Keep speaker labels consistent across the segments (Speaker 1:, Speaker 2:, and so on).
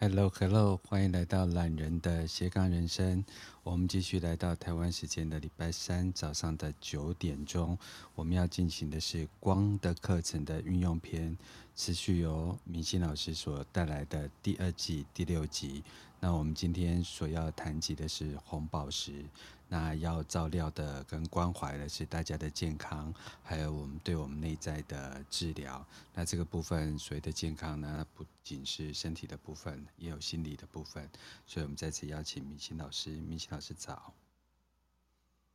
Speaker 1: Hello，Hello，欢迎来到懒人的斜杠人生。我们继续来到台湾时间的礼拜三早上的九点钟，我们要进行的是光的课程的运用篇，持续由明星老师所带来的第二季第六集。那我们今天所要谈及的是红宝石。那要照料的跟关怀的是大家的健康，还有我们对我们内在的治疗。那这个部分所谓的健康呢，不仅是身体的部分，也有心理的部分。所以，我们再次邀请明心老师。明心老师早。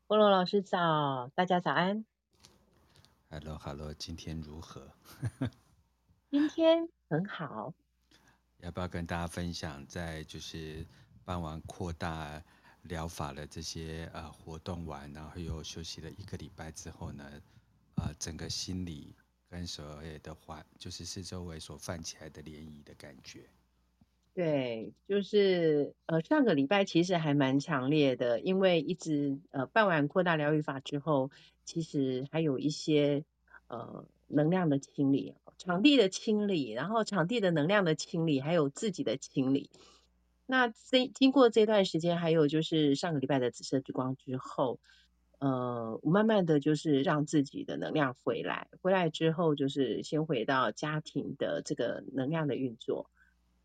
Speaker 2: 菠萝老师早，大家早安。
Speaker 1: Hello，Hello，今天如何？
Speaker 2: 今天很好。
Speaker 1: 要不要跟大家分享，在就是办完扩大疗法的这些呃活动完，然后又休息了一个礼拜之后呢，呃，整个心理跟所有的话，就是四周围所泛起来的涟漪的感觉。
Speaker 2: 对，就是呃上个礼拜其实还蛮强烈的，因为一直呃办完扩大疗愈法之后，其实还有一些呃能量的清理、场地的清理，然后场地的能量的清理，还有自己的清理。那这经过这段时间，还有就是上个礼拜的紫色之光之后，呃，我慢慢的就是让自己的能量回来，回来之后就是先回到家庭的这个能量的运作。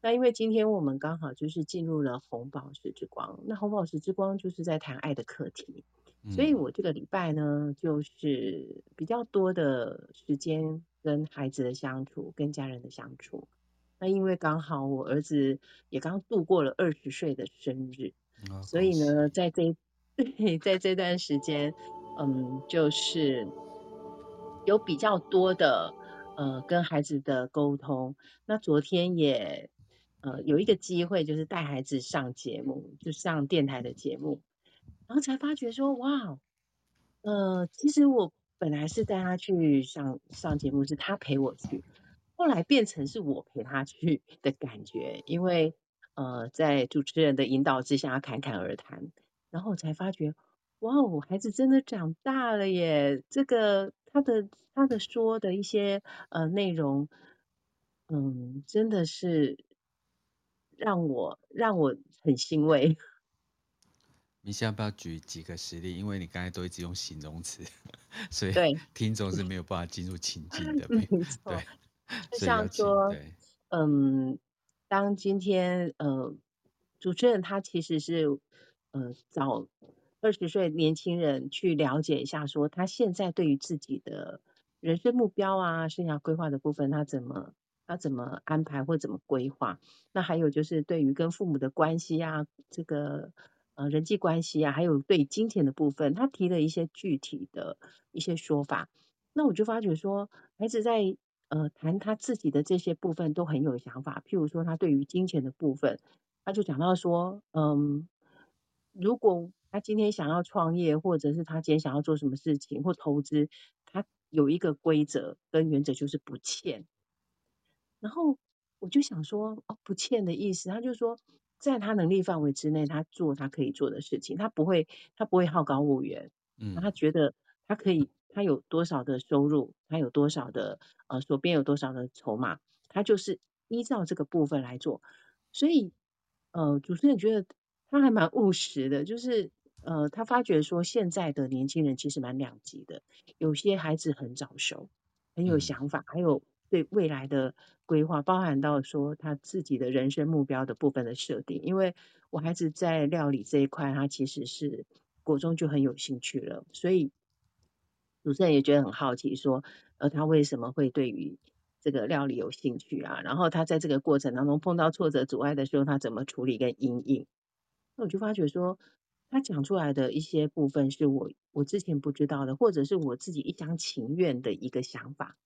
Speaker 2: 那因为今天我们刚好就是进入了红宝石之光，那红宝石之光就是在谈爱的课题，所以我这个礼拜呢，就是比较多的时间跟孩子的相处，跟家人的相处。那因为刚好我儿子也刚度过了二十岁的生日，哦、所以呢，在这 对在这段时间，嗯，就是有比较多的呃跟孩子的沟通。那昨天也呃有一个机会，就是带孩子上节目，就上电台的节目，然后才发觉说，哇，呃，其实我本来是带他去上上节目，是他陪我去。后来变成是我陪他去的感觉，因为呃，在主持人的引导之下侃侃而谈，然后才发觉，哇哦，孩子真的长大了耶！这个他的他的说的一些呃内容，嗯，真的是让我让我很欣慰。
Speaker 1: 你想要不要举几个实例？因为你刚才都一直用形容词，所以 听众是 没有办法进入情境的。
Speaker 2: 没错。对。就像说，嗯，当今天呃，主持人他其实是呃找二十岁年轻人去了解一下，说他现在对于自己的人生目标啊、生涯规划的部分，他怎么他怎么安排或怎么规划？那还有就是对于跟父母的关系啊，这个呃人际关系啊，还有对金钱的部分，他提了一些具体的一些说法。那我就发觉说，孩子在呃，谈他自己的这些部分都很有想法。譬如说，他对于金钱的部分，他就讲到说，嗯，如果他今天想要创业，或者是他今天想要做什么事情或投资，他有一个规则跟原则，就是不欠。然后我就想说，哦，不欠的意思，他就说，在他能力范围之内，他做他可以做的事情，他不会，他不会好高骛远。嗯，他觉得他可以。他有多少的收入，他有多少的呃，手边有多少的筹码，他就是依照这个部分来做。所以呃，主持人觉得他还蛮务实的，就是呃，他发觉说现在的年轻人其实蛮两极的，有些孩子很早熟，很有想法，还有对未来的规划，包含到说他自己的人生目标的部分的设定。因为我孩子在料理这一块，他其实是国中就很有兴趣了，所以。主持人也觉得很好奇，说，呃，他为什么会对于这个料理有兴趣啊？然后他在这个过程当中碰到挫折阻碍的时候，他怎么处理跟因应？那我就发觉说，他讲出来的一些部分是我我之前不知道的，或者是我自己一厢情愿的一个想法。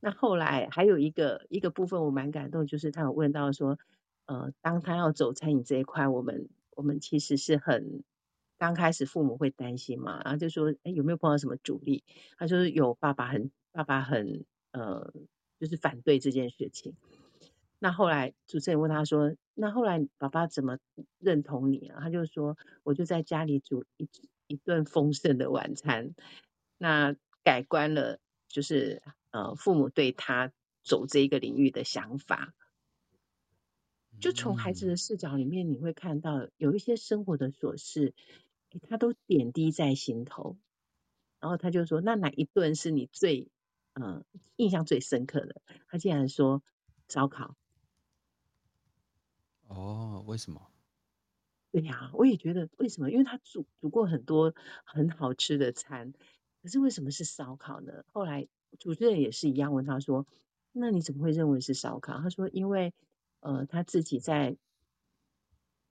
Speaker 2: 那后来还有一个一个部分我蛮感动，就是他有问到说，呃，当他要走餐饮这一块，我们我们其实是很。刚开始父母会担心嘛，然后就说，哎，有没有碰到什么阻力？他说有，爸爸很，爸爸很，呃，就是反对这件事情。那后来主持人问他说，那后来爸爸怎么认同你啊？他就说，我就在家里煮一一顿丰盛的晚餐，那改观了，就是呃，父母对他走这一个领域的想法。就从孩子的视角里面，你会看到有一些生活的琐事，他都点滴在心头。然后他就说：“那哪一顿是你最嗯、呃、印象最深刻的？”他竟然说：“烧烤。”
Speaker 1: 哦，为什么？
Speaker 2: 对呀，我也觉得为什么？因为他煮煮过很多很好吃的餐，可是为什么是烧烤呢？后来主持人也是一样问他说：“那你怎么会认为是烧烤？”他说：“因为呃他自己在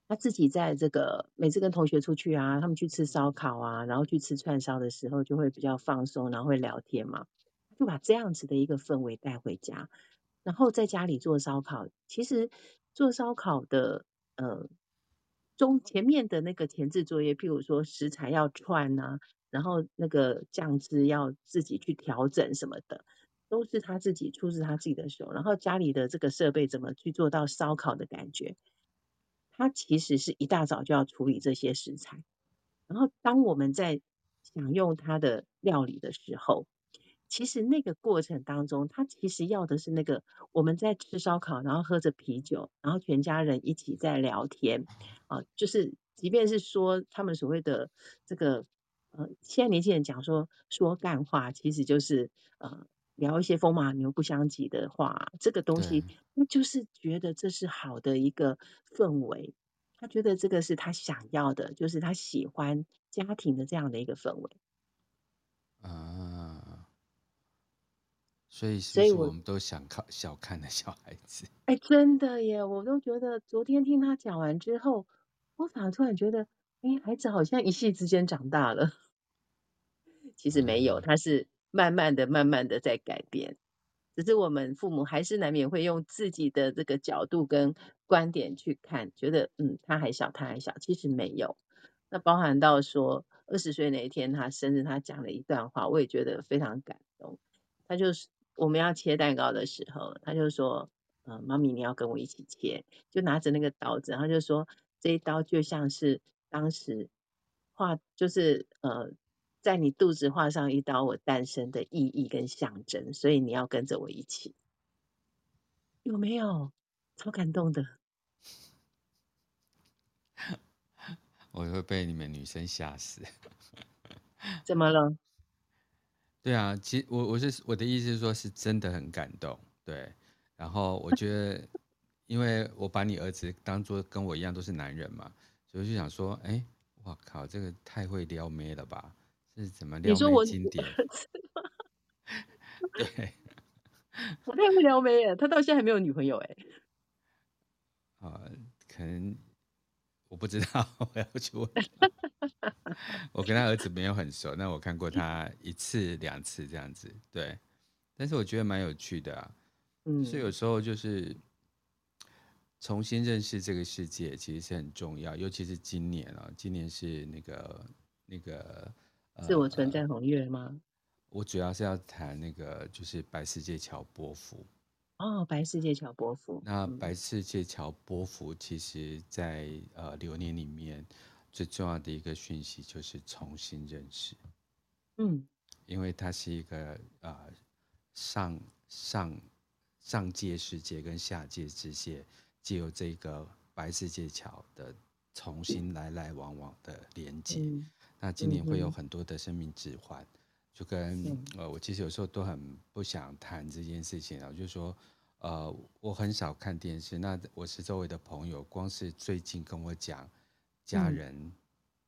Speaker 2: 他自己在这个每次跟同学出去啊，他们去吃烧烤啊，然后去吃串烧的时候就会比较放松，然后会聊天嘛，就把这样子的一个氛围带回家，然后在家里做烧烤。其实做烧烤的呃。”中前面的那个前置作业，譬如说食材要串啊，然后那个酱汁要自己去调整什么的，都是他自己出自他自己的手。然后家里的这个设备怎么去做到烧烤的感觉？他其实是一大早就要处理这些食材。然后当我们在享用他的料理的时候，其实那个过程当中，他其实要的是那个我们在吃烧烤，然后喝着啤酒，然后全家人一起在聊天啊，就是即便是说他们所谓的这个呃，现在年轻人讲说说干话，其实就是呃聊一些风马牛不相及的话，这个东西那就是觉得这是好的一个氛围，他觉得这个是他想要的，就是他喜欢家庭的这样的一个氛围
Speaker 1: 啊。所以，所以我们都想看小看的小孩子。
Speaker 2: 哎，真的耶！我都觉得，昨天听他讲完之后，我反而突然觉得，哎，孩子好像一夕之间长大了。其实没有，他是慢慢的、慢慢的在改变。只是我们父母还是难免会用自己的这个角度跟观点去看，觉得嗯，他还小，他还小。其实没有。那包含到说二十岁那一天他生日，他讲了一段话，我也觉得非常感动。他就是。我们要切蛋糕的时候，他就说：“呃，妈咪，你要跟我一起切。”就拿着那个刀子，他就说：“这一刀就像是当时画，就是呃，在你肚子画上一刀，我诞生的意义跟象征，所以你要跟着我一起。”有没有？超感动的。
Speaker 1: 我会被你们女生吓死。
Speaker 2: 怎么了？
Speaker 1: 对啊，其实我我是我的意思是说，是真的很感动，对。然后我觉得，因为我把你儿子当做跟我一样都是男人嘛，所以我就想说，哎，我靠，这个太会撩妹了吧？是怎么撩妹经典？对，
Speaker 2: 我太会撩妹了，他到现在还没有女朋友哎。
Speaker 1: 啊、呃，可能我不知道，我要去问。我跟他儿子没有很熟，那我看过他一次两次这样子，对。但是我觉得蛮有趣的啊，嗯，所以有时候就是重新认识这个世界，其实是很重要。尤其是今年啊，今年是那个那个
Speaker 2: 自我存在红月吗？
Speaker 1: 我主要是要谈那个就是白世界桥波幅。
Speaker 2: 哦，白世界桥波幅。
Speaker 1: 那白世界桥波幅，其实在呃流年里面。最重要的一个讯息就是重新认识，
Speaker 2: 嗯，
Speaker 1: 因为它是一个呃上上上界世界跟下界之界，借由这个白世界桥的重新来来往往的连接。嗯、那今年会有很多的生命置换，就跟、嗯、呃我其实有时候都很不想谈这件事情啊，就是说呃我很少看电视，那我是周围的朋友，光是最近跟我讲。家人，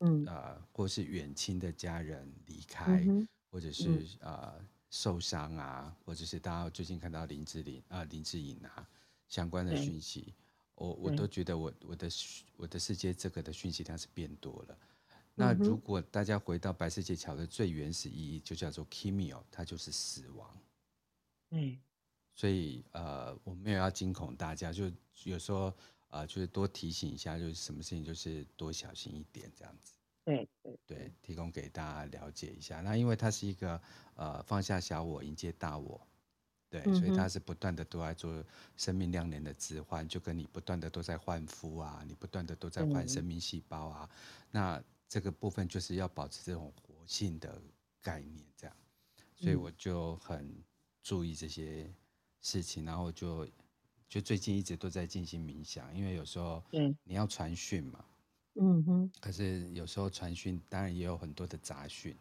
Speaker 2: 嗯，
Speaker 1: 呃，或是远亲的家人离开，嗯、或者是、嗯、呃受伤啊，或者是大家最近看到林志玲啊、林志颖啊相关的讯息，我我都觉得我我的我的世界这个的讯息量是变多了。那如果大家回到白世界桥的最原始意义，就叫做 Kimio，它就是死亡。
Speaker 2: 嗯，
Speaker 1: 所以呃，我没有要惊恐大家，就有时候。啊、呃，就是多提醒一下，就是什么事情就是多小心一点这样子。
Speaker 2: 对对
Speaker 1: 对，提供给大家了解一下。那因为它是一个呃放下小我，迎接大我，对，嗯、所以它是不断的都在做生命量年的置换，就跟你不断的都在换肤啊，你不断的都在换生命细胞啊。嗯、那这个部分就是要保持这种活性的概念，这样。所以我就很注意这些事情，然后就。就最近一直都在进行冥想，因为有时候你要传讯嘛，
Speaker 2: 嗯哼，
Speaker 1: 可是有时候传讯当然也有很多的杂讯。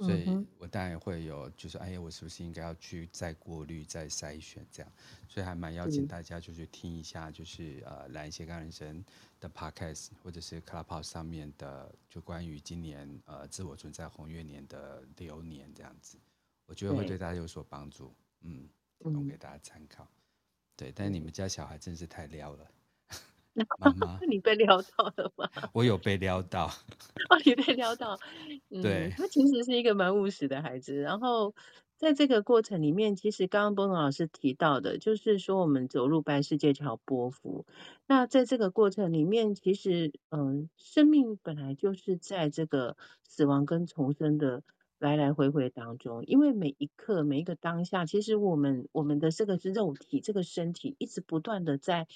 Speaker 1: 所以，我当然会有，就是哎呀，我是不是应该要去再过滤、再筛选这样？所以还蛮邀请大家，就是听一下，就是呃，蓝斜杠人生的 podcast，或者是 Clubhouse 上面的，就关于今年呃自我存在红月年的流年这样子，我觉得会对大家有所帮助，嗯，提供给大家参考。对，但是你们家小孩真是太撩了。妈妈，
Speaker 2: 你被撩到了吗？
Speaker 1: 我有被撩到。
Speaker 2: 哦，你被撩到。嗯，
Speaker 1: 对，
Speaker 2: 他其实是一个蛮务实的孩子。然后在这个过程里面，其实刚刚波诺老师提到的，就是说我们走入白世界桥波幅。那在这个过程里面，其实嗯，生命本来就是在这个死亡跟重生的来来回回当中。因为每一刻、每一个当下，其实我们我们的这个是肉体，这个身体一直不断的在。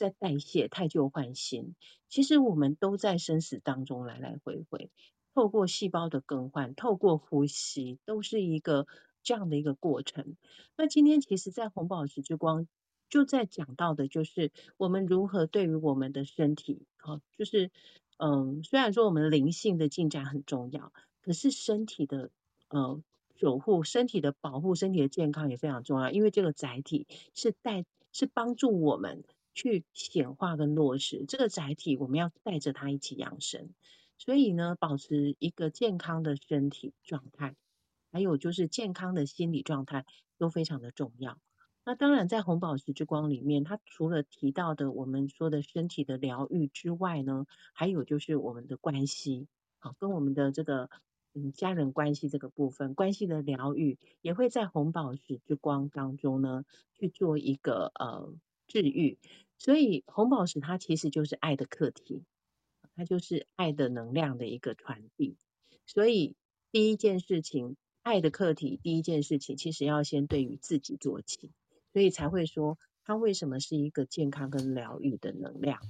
Speaker 2: 在代谢，汰旧换新。其实我们都在生死当中来来回回，透过细胞的更换，透过呼吸，都是一个这样的一个过程。那今天其实，在红宝石之光就在讲到的，就是我们如何对于我们的身体，好，就是嗯，虽然说我们灵性的进展很重要，可是身体的呃守护、身体的保护、身体的健康也非常重要，因为这个载体是带是帮助我们。去显化跟落实这个载体，我们要带着它一起养生。所以呢，保持一个健康的身体状态，还有就是健康的心理状态都非常的重要。那当然，在红宝石之光里面，它除了提到的我们说的身体的疗愈之外呢，还有就是我们的关系，好，跟我们的这个嗯家人关系这个部分，关系的疗愈也会在红宝石之光当中呢去做一个呃。治愈，所以红宝石它其实就是爱的课题，它就是爱的能量的一个传递。所以第一件事情，爱的课题，第一件事情其实要先对于自己做起，所以才会说它为什么是一个健康跟疗愈的能量，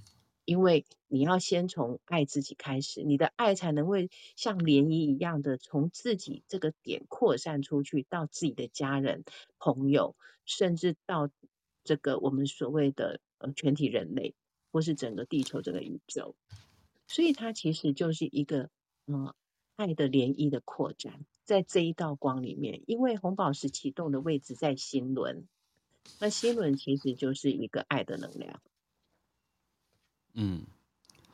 Speaker 2: 因为你要先从爱自己开始，你的爱才能会像涟漪一样的从自己这个点扩散出去，到自己的家人、朋友，甚至到。这个我们所谓的呃全体人类，或是整个地球这个宇宙，所以它其实就是一个嗯、呃、爱的涟漪的扩展，在这一道光里面，因为红宝石启动的位置在心轮，那心轮其实就是一个爱的能量。
Speaker 1: 嗯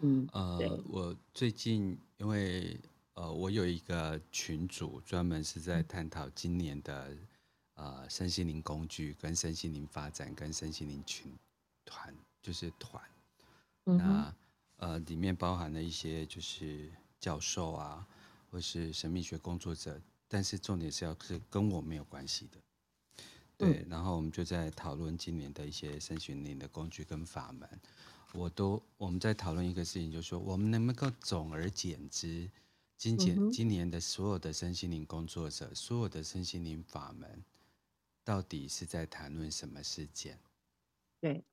Speaker 1: 嗯呃，我最近因为呃我有一个群组，专门是在探讨今年的。呃，身心灵工具跟身心灵发展跟身心灵群团就是团，嗯、那呃里面包含了一些就是教授啊，或是神秘学工作者，但是重点是要是跟我没有关系的，对、嗯，然后我们就在讨论今年的一些身心灵的工具跟法门，我都我们在讨论一个事情，就是说我们能不能够总而简之，今年今年的所有的身心灵工作者，所有的身心灵法门。到底是在谈论什么事件？
Speaker 2: 对，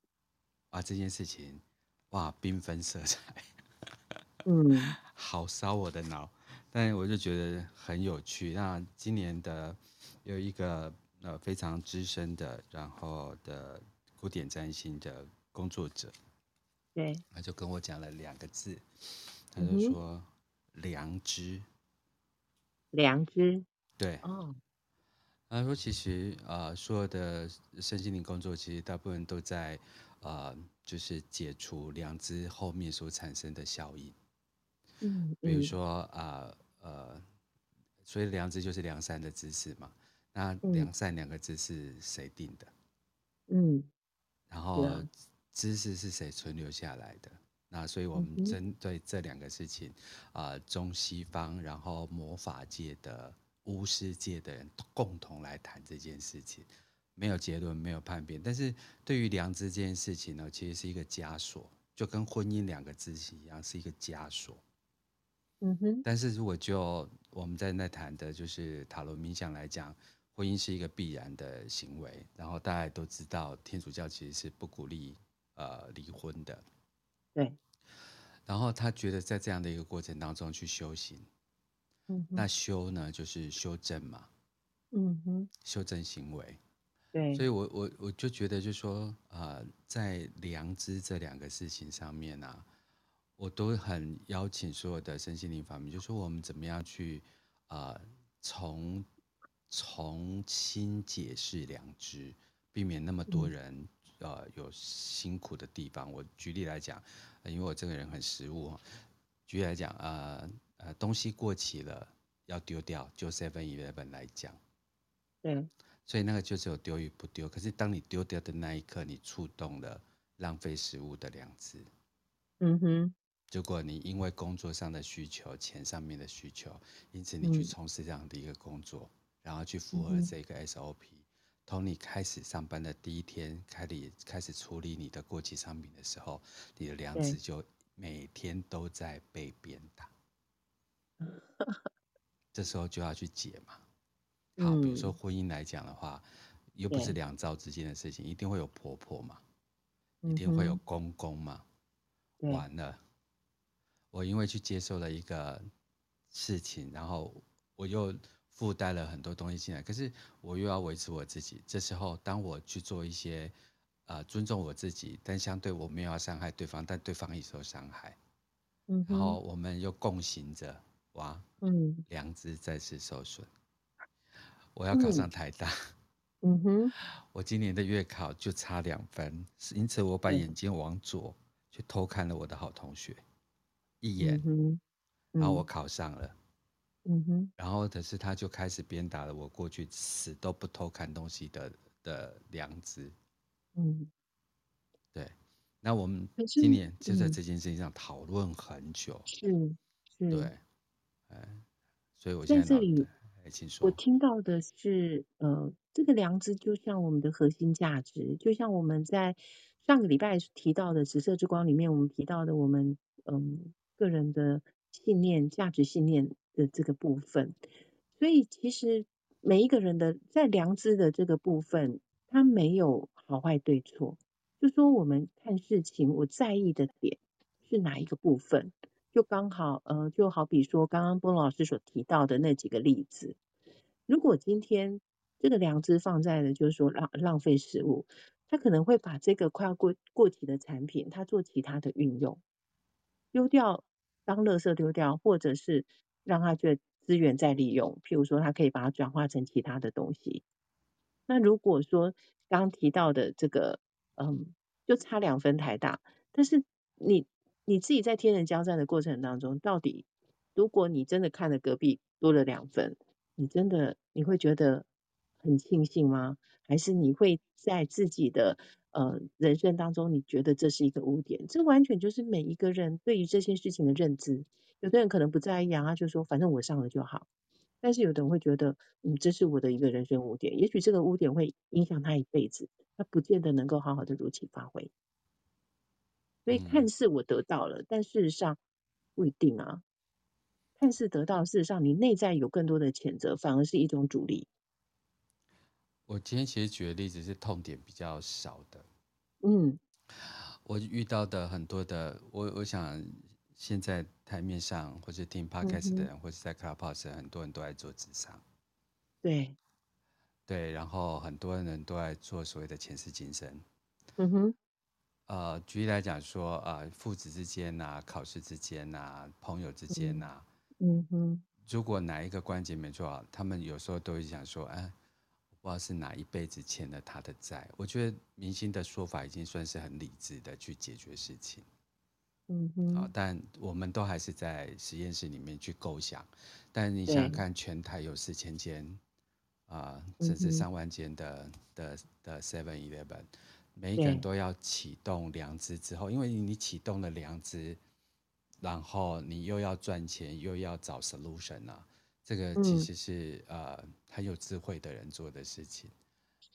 Speaker 1: 啊，这件事情，哇，缤纷色彩，
Speaker 2: 嗯，
Speaker 1: 好烧我的脑，但我就觉得很有趣。那今年的有一个呃非常资深的，然后的古典占星的工作者，
Speaker 2: 对，
Speaker 1: 他就跟我讲了两个字，他就说良知，
Speaker 2: 良知，
Speaker 1: 对，哦。他说：“其实，呃，所有的身心灵工作，其实大部分都在，呃，就是解除良知后面所产生的效应。
Speaker 2: 嗯，嗯，
Speaker 1: 比如说，啊，呃，呃，所以良知就是良善的知识嘛。那良善两个字是谁定的？
Speaker 2: 嗯，
Speaker 1: 然后知识是谁存留下来的？那所以我们针对这两个事情，啊，呃，中西方，然后魔法界的。”巫师界的人共同来谈这件事情，没有结论，没有判别。但是对于良知这件事情呢，其实是一个枷锁，就跟婚姻两个字一样，是一个枷锁。
Speaker 2: 嗯哼。
Speaker 1: 但是如果就我们在那谈的，就是塔罗冥想来讲，婚姻是一个必然的行为。然后大家都知道，天主教其实是不鼓励呃离婚的。
Speaker 2: 对。
Speaker 1: 然后他觉得在这样的一个过程当中去修行。
Speaker 2: 嗯、
Speaker 1: 那修呢，就是修正嘛，
Speaker 2: 嗯哼，
Speaker 1: 修正行为。
Speaker 2: 对，
Speaker 1: 所以我我我就觉得，就是说，呃，在良知这两个事情上面呢、啊，我都很邀请所有的身心灵法门，就是说我们怎么样去，呃，从重新解释良知，避免那么多人、嗯、呃有辛苦的地方。我举例来讲，因为我这个人很实务，举例来讲，呃呃，东西过期了要丢掉，就 Seven Eleven 来讲，
Speaker 2: 嗯。
Speaker 1: 所以那个就只有丢与不丢。可是当你丢掉的那一刻，你触动了浪费食物的良知。
Speaker 2: 嗯哼。
Speaker 1: 如果你因为工作上的需求、钱上面的需求，因此你去从事这样的一个工作，嗯、然后去符合这个 SOP，从、嗯、你开始上班的第一天开始开始处理你的过期商品的时候，你的良知就每天都在被鞭打。这时候就要去解嘛。好，比如说婚姻来讲的话，嗯、又不是两造之间的事情，一定会有婆婆嘛，一定会有公公嘛。完了，我因为去接受了一个事情，然后我又附带了很多东西进来，可是我又要维持我自己。这时候，当我去做一些呃尊重我自己，但相对我没有要伤害对方，但对方也受伤害。嗯，然后我们又共行着，哇，嗯，良知再次受损。我要考上台大，
Speaker 2: 嗯，嗯哼，
Speaker 1: 我今年的月考就差两分，因此我把眼睛往左去偷看了我的好同学一眼，然后我考上了，
Speaker 2: 嗯哼，
Speaker 1: 然后可是他就开始鞭打了我过去死都不偷看东西的的良知，
Speaker 2: 嗯，
Speaker 1: 对，那我们今年就在这件事情上讨论很久，
Speaker 2: 是是，
Speaker 1: 对，所以我现在，
Speaker 2: 在这里。我听到的是，呃，这个良知就像我们的核心价值，就像我们在上个礼拜提到的《紫色之光》里面，我们提到的我们嗯个人的信念、价值信念的这个部分。所以，其实每一个人的在良知的这个部分，他没有好坏对错，就说我们看事情，我在意的点是哪一个部分。就刚好，呃，就好比说，刚刚波老师所提到的那几个例子，如果今天这个良知放在了，就是说浪浪费食物，他可能会把这个快要过过期的产品，他做其他的运用，丢掉当垃圾丢掉，或者是让他觉得资源再利用，譬如说，他可以把它转化成其他的东西。那如果说刚提到的这个，嗯，就差两分台大，但是你。你自己在天人交战的过程当中，到底如果你真的看了隔壁多了两分，你真的你会觉得很庆幸吗？还是你会在自己的呃人生当中，你觉得这是一个污点？这完全就是每一个人对于这些事情的认知。有的人可能不在意啊，就说反正我上了就好。但是有的人会觉得，嗯，这是我的一个人生污点。也许这个污点会影响他一辈子，他不见得能够好好的如期发挥。所以看似我得到了，嗯、但事实上不一定啊。看似得到，事实上你内在有更多的谴责，反而是一种阻力。
Speaker 1: 我今天其实举的例子是痛点比较少的。
Speaker 2: 嗯，
Speaker 1: 我遇到的很多的，我我想现在台面上或者听 podcast 的人，嗯、或者在 Clubhouse 很多人都在做智商。
Speaker 2: 对，
Speaker 1: 对，然后很多人都在做所谓的前世今生。
Speaker 2: 嗯哼。
Speaker 1: 呃，举例来讲说，呃，父子之间呐、啊，考试之间呐、啊，朋友之间呐、啊，
Speaker 2: 嗯哼，
Speaker 1: 如果哪一个关节没做好，他们有时候都会想说，哎，我不知道是哪一辈子欠了他的债。我觉得明星的说法已经算是很理智的去解决事情，
Speaker 2: 嗯哼，
Speaker 1: 好，但我们都还是在实验室里面去构想。但你想想看，全台有四千间，啊、呃，甚至上万间的的的 Seven Eleven。每一个人都要启动良知之后，因为你启动了良知，然后你又要赚钱，又要找 solution 啊，这个其实是、嗯、呃很有智慧的人做的事情。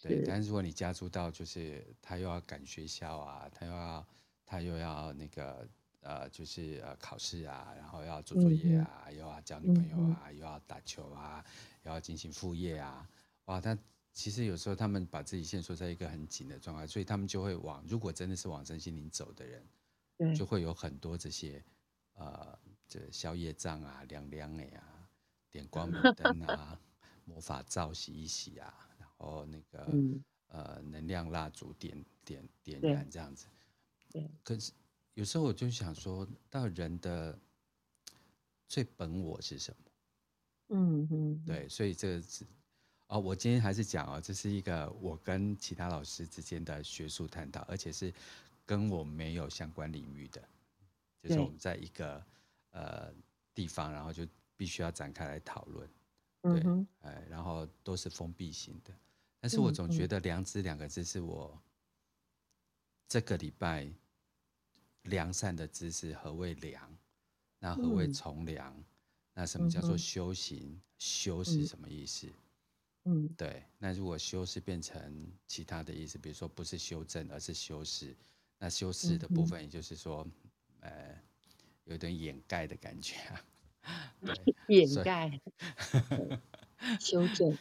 Speaker 1: 对，但是如果你加注到就是他又要赶学校啊，他又要他又要那个呃就是呃考试啊，然后要做作业啊，嗯、又要交女朋友啊，嗯、又要打球啊，又要进行副业啊，哇，他。其实有时候他们把自己限缩在一个很紧的状态，所以他们就会往，如果真的是往身心灵走的人，就会有很多这些呃，这消业障啊、亮亮的啊、点光明灯啊、魔法皂洗一洗啊，然后那个呃能量蜡烛点点点燃这样子。
Speaker 2: 对。
Speaker 1: 可是有时候我就想说，到人的最本我是什么？
Speaker 2: 嗯嗯。
Speaker 1: 对，所以这个是哦，我今天还是讲哦，这是一个我跟其他老师之间的学术探讨，而且是跟我没有相关领域的，就是我们在一个呃地方，然后就必须要展开来讨论。对，嗯、哎，然后都是封闭型的，但是我总觉得“良知”两个字是我这个礼拜良善的知识。何谓良？那何谓从良？嗯、那什么叫做修行？嗯、修是什么意思？
Speaker 2: 嗯，
Speaker 1: 对。那如果修饰变成其他的意思，比如说不是修正，而是修饰，那修饰的部分，也就是说，嗯、呃，有点掩盖的感觉啊。
Speaker 2: 对 掩盖、修正、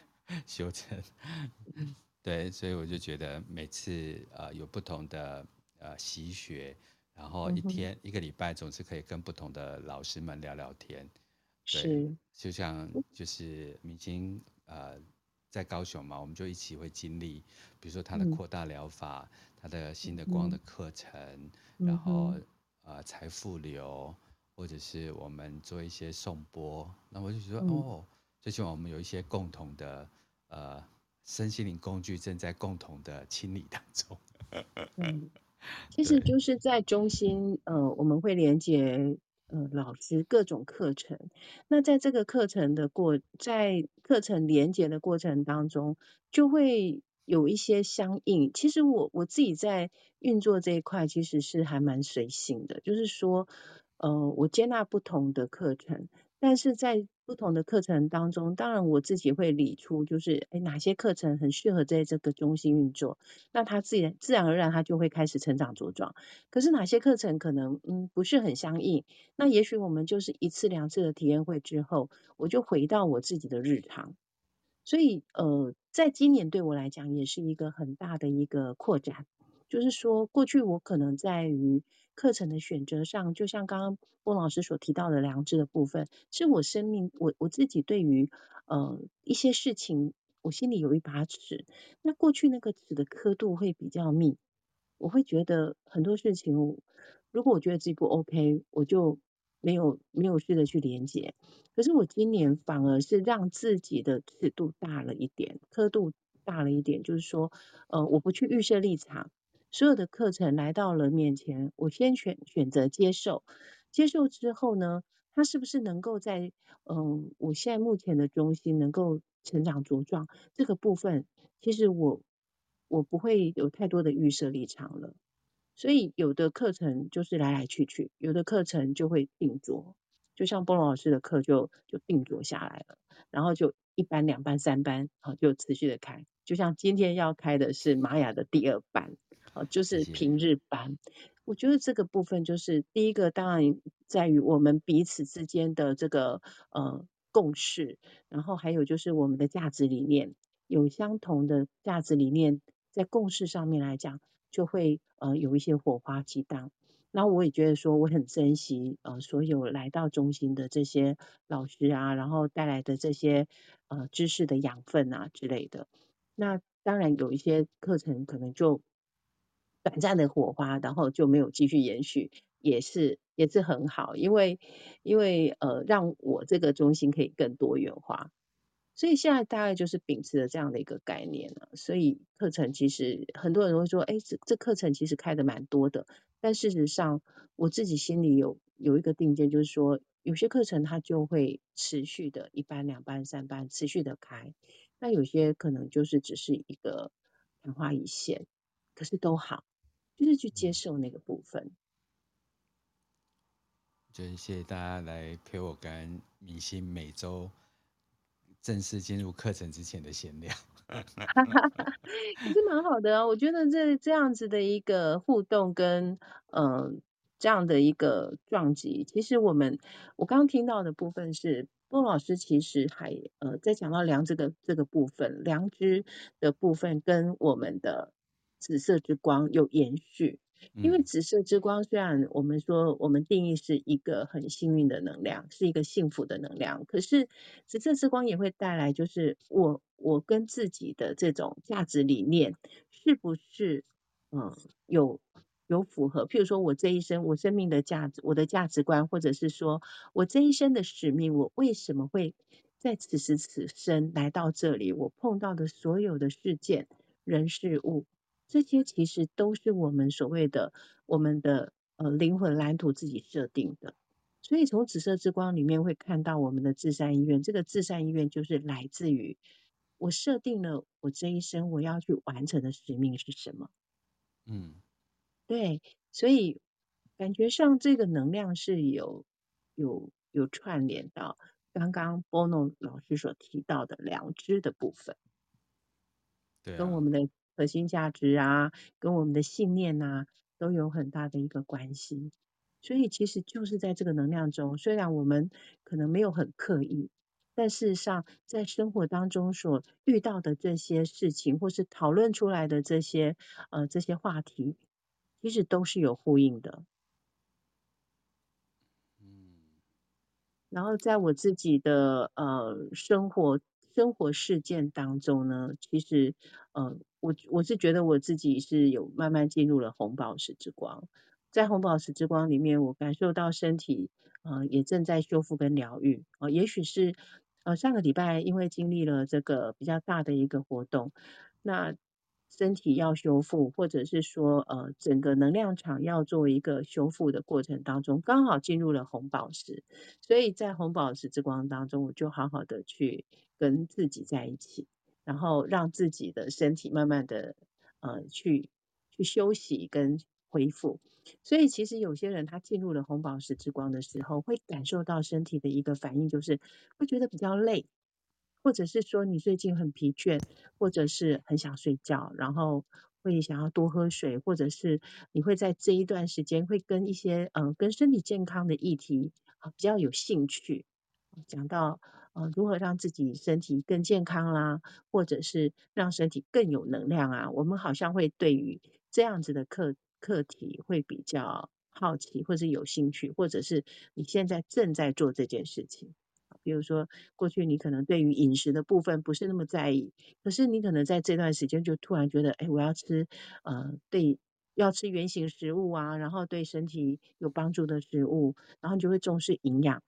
Speaker 1: 修正，对，所以我就觉得每次呃有不同的呃习学，然后一天、嗯、一个礼拜总是可以跟不同的老师们聊聊天，对，是。就像就是明星呃在高雄嘛，我们就一起会经历，比如说他的扩大疗法，嗯、他的新的光的课程，嗯、然后呃财富流。或者是我们做一些颂钵，那我就觉得、嗯、哦，最起码我们有一些共同的呃身心灵工具正在共同的清理当中。
Speaker 2: 嗯，其实就是在中心呃，我们会连接呃老师各种课程。那在这个课程的过，在课程连接的过程当中，就会有一些相应。其实我我自己在运作这一块，其实是还蛮随性的，就是说。呃，我接纳不同的课程，但是在不同的课程当中，当然我自己会理出，就是诶哪些课程很适合在这个中心运作，那他自然自然而然他就会开始成长茁壮。可是哪些课程可能嗯不是很相应，那也许我们就是一次两次的体验会之后，我就回到我自己的日常。所以呃，在今年对我来讲也是一个很大的一个扩展，就是说过去我可能在于。课程的选择上，就像刚刚波老师所提到的良知的部分，是我生命我我自己对于呃一些事情，我心里有一把尺。那过去那个尺的刻度会比较密，我会觉得很多事情，如果我觉得自己不 OK，我就没有没有试着去连接。可是我今年反而是让自己的尺度大了一点，刻度大了一点，就是说，呃，我不去预设立场。所有的课程来到了面前，我先选选择接受，接受之后呢，他是不是能够在嗯，我现在目前的中心能够成长茁壮这个部分，其实我我不会有太多的预设立场了。所以有的课程就是来来去去，有的课程就会定着，就像波龙老师的课就就定着下来了，然后就一班、两班、三班啊，就持续的开，就像今天要开的是玛雅的第二班。就是平日班，我觉得这个部分就是第一个，当然在于我们彼此之间的这个呃共识，然后还有就是我们的价值理念有相同的价值理念，在共识上面来讲，就会呃有一些火花激荡。那我也觉得说，我很珍惜呃所有来到中心的这些老师啊，然后带来的这些呃知识的养分啊之类的。那当然有一些课程可能就。短暂的火花，然后就没有继续延续，也是也是很好，因为因为呃，让我这个中心可以更多元化，所以现在大概就是秉持了这样的一个概念了。所以课程其实很多人都会说，哎，这这课程其实开的蛮多的，但事实上我自己心里有有一个定见，就是说有些课程它就会持续的一班、两班、三班持续的开，那有些可能就是只是一个昙花一现，可是都好。就是去接受那个部分，
Speaker 1: 就是谢谢大家来陪我跟明星每周正式进入课程之前的闲聊，
Speaker 2: 也是蛮好的啊。我觉得这这样子的一个互动跟嗯、呃、这样的一个撞击，其实我们我刚刚听到的部分是孟老师其实还呃在讲到良知的这个部分，良知的部分跟我们的。紫色之光有延续。因为紫色之光虽然我们说我们定义是一个很幸运的能量，是一个幸福的能量，可是紫色之光也会带来，就是我我跟自己的这种价值理念是不是嗯有有符合？譬如说我这一生我生命的价值，我的价值观，或者是说我这一生的使命，我为什么会在此时此生来到这里？我碰到的所有的事件、人、事物。这些其实都是我们所谓的我们的呃灵魂蓝图自己设定的，所以从紫色之光里面会看到我们的至善意愿。这个至善意愿就是来自于我设定了我这一生我要去完成的使命是什么。嗯，对，所以感觉上这个能量是有有有串联到刚刚波诺老师所提到的良知的部分，对啊，跟我们的。核心价值啊，跟我们的信念啊，都有很大的一个关系。所以其实就是在这个能量中，虽然我们可能没有很刻意，但事实上在生活当中所遇到的这些事情，或是讨论出来的这些呃这些话题，其实都是有呼应的。嗯，然后在我自己的呃生活。生活事件当中呢，其实，呃，我我是觉得我自己是有慢慢进入了红宝石之光，在红宝石之光里面，我感受到身体，呃，也正在修复跟疗愈，呃，也许是，呃，上个礼拜因为经历了这个比较大的一个活动，那。身体要修复，或者是说，呃，整个能量场要做一个修复的过程当中，刚好进入了红宝石，所以在红宝石之光当中，我就好好的去跟自己在一起，然后让自己的身体慢慢的，呃，去去休息跟恢复。所以其实有些人他进入了红宝石之光的时候，会感受到身体的一个反应，就是会觉得比较累。或者是说你最近很疲倦，或者是很想睡觉，然后会想要多喝水，或者是你会在这一段时间会跟一些呃跟身体健康的议题啊比较有兴趣，讲到呃如何让自己身体更健康啦，或者是让身体更有能量啊，我们好像会对于这样子的课课题会比较好奇，或者是有兴趣，或者是你现在正在做这件事情。比如说，过去你可能对于饮食的部分不是那么在意，可是你可能在这段时间就突然觉得，哎，我要吃，呃，对，要吃原型食物啊，然后对身体有帮助的食物，然后你就会重视营养。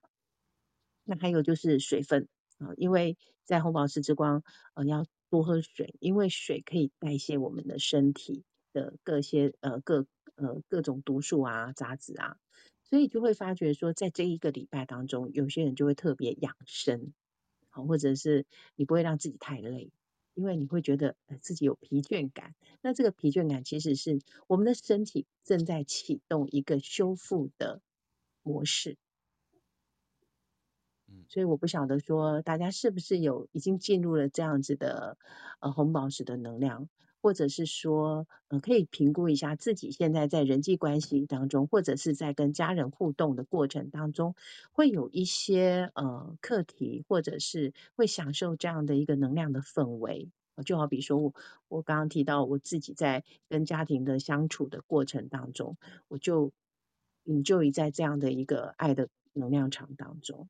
Speaker 2: 那还有就是水分啊，因为在红宝石之光，呃，要多喝水，因为水可以代谢我们的身体的各些呃各呃各种毒素啊、杂质啊。所以就会发觉说，在这一个礼拜当中，有些人就会特别养生，好，或者是你不会让自己太累，因为你会觉得自己有疲倦感。那这个疲倦感其实是我们的身体正在启动一个修复的模式。所以我不晓得说大家是不是有已经进入了这样子的呃红宝石的能量。或者是说，呃，可以评估一下自己现在在人际关系当中，或者是在跟家人互动的过程当中，会有一些呃课题，或者是会享受这样的一个能量的氛围。就好比说我我刚刚提到我自己在跟家庭的相处的过程当中，我就你就在这样的一个爱的能量场当中，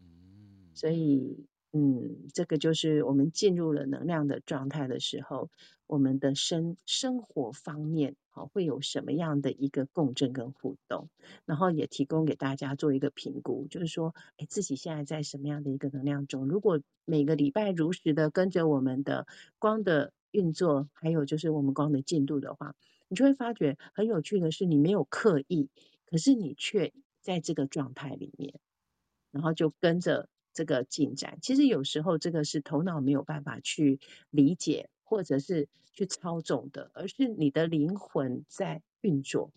Speaker 2: 嗯所以。嗯，这个就是我们进入了能量的状态的时候，我们的生生活方面好会有什么样的一个共振跟互动，然后也提供给大家做一个评估，就是说，哎，自己现在在什么样的一个能量中？如果每个礼拜如实的跟着我们的光的运作，还有就是我们光的进度的话，你就会发觉很有趣的是，你没有刻意，可是你却在这个状态里面，然后就跟着。这个进展，其实有时候这个是头脑没有办法去理解，或者是去操纵的，而是你的灵魂在运作。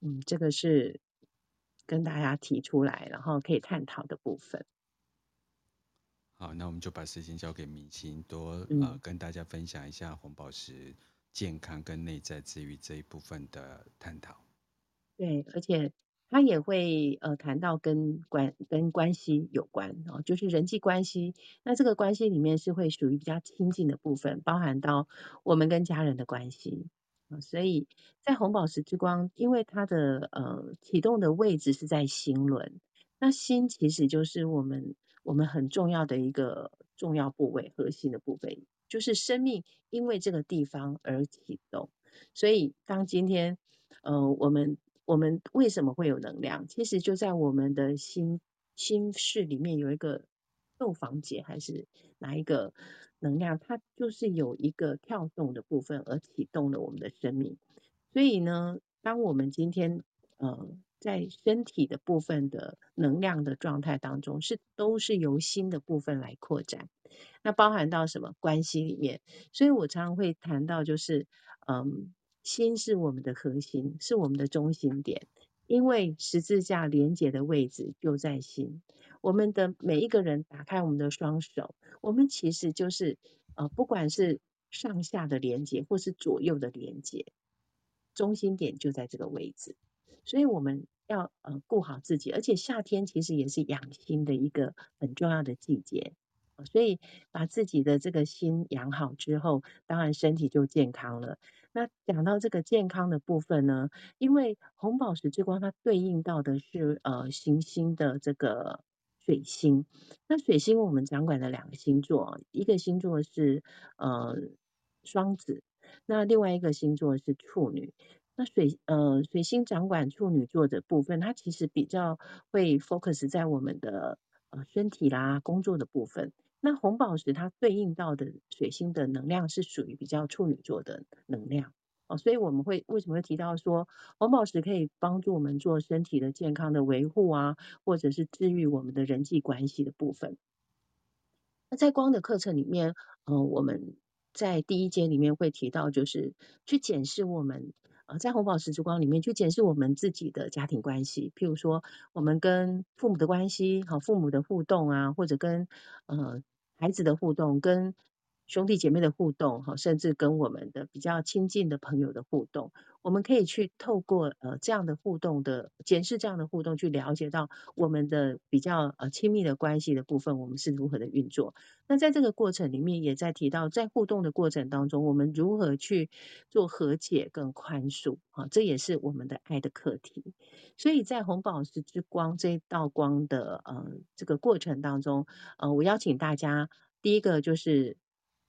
Speaker 2: 嗯，这个是跟大家提出来，然后可以探讨的部分。
Speaker 1: 好，那我们就把时间交给明心，多、
Speaker 2: 嗯、
Speaker 1: 呃跟大家分享一下红宝石健康跟内在治愈这一部分的探讨。
Speaker 2: 对，而且。他也会呃谈到跟关跟关系有关哦，就是人际关系。那这个关系里面是会属于比较亲近的部分，包含到我们跟家人的关系啊。所以在红宝石之光，因为它的呃启动的位置是在心轮，那心其实就是我们我们很重要的一个重要部位，核心的部位，就是生命因为这个地方而启动。所以当今天呃我们。我们为什么会有能量？其实就在我们的心心室里面有一个窦房结，还是哪一个能量？它就是有一个跳动的部分，而启动了我们的生命。所以呢，当我们今天呃在身体的部分的能量的状态当中，是都是由心的部分来扩展。那包含到什么关系里面？所以我常常会谈到，就是嗯。心是我们的核心，是我们的中心点，因为十字架连接的位置就在心。我们的每一个人打开我们的双手，我们其实就是呃，不管是上下的连接，或是左右的连接，中心点就在这个位置。所以我们要呃顾好自己，而且夏天其实也是养心的一个很重要的季节。所以把自己的这个心养好之后，当然身体就健康了。那讲到这个健康的部分呢，因为红宝石之光它对应到的是呃行星的这个水星。那水星我们掌管的两个星座，一个星座是呃双子，那另外一个星座是处女。那水呃水星掌管处女座的部分，它其实比较会 focus 在我们的呃身体啦、工作的部分。那红宝石它对应到的水星的能量是属于比较处女座的能量哦，所以我们会为什么会提到说红宝石可以帮助我们做身体的健康的维护啊，或者是治愈我们的人际关系的部分。那在光的课程里面，呃，我们在第一节里面会提到，就是去检视我们。在红宝石之光里面去检视我们自己的家庭关系，譬如说我们跟父母的关系，好，父母的互动啊，或者跟呃孩子的互动，跟兄弟姐妹的互动，哈，甚至跟我们的比较亲近的朋友的互动，我们可以去透过呃这样的互动的检视这样的互动，去了解到我们的比较呃亲密的关系的部分，我们是如何的运作。那在这个过程里面，也在提到在互动的过程当中，我们如何去做和解跟宽恕啊，这也是我们的爱的课题。所以在红宝石之光这道光的呃这个过程当中，呃，我邀请大家，第一个就是。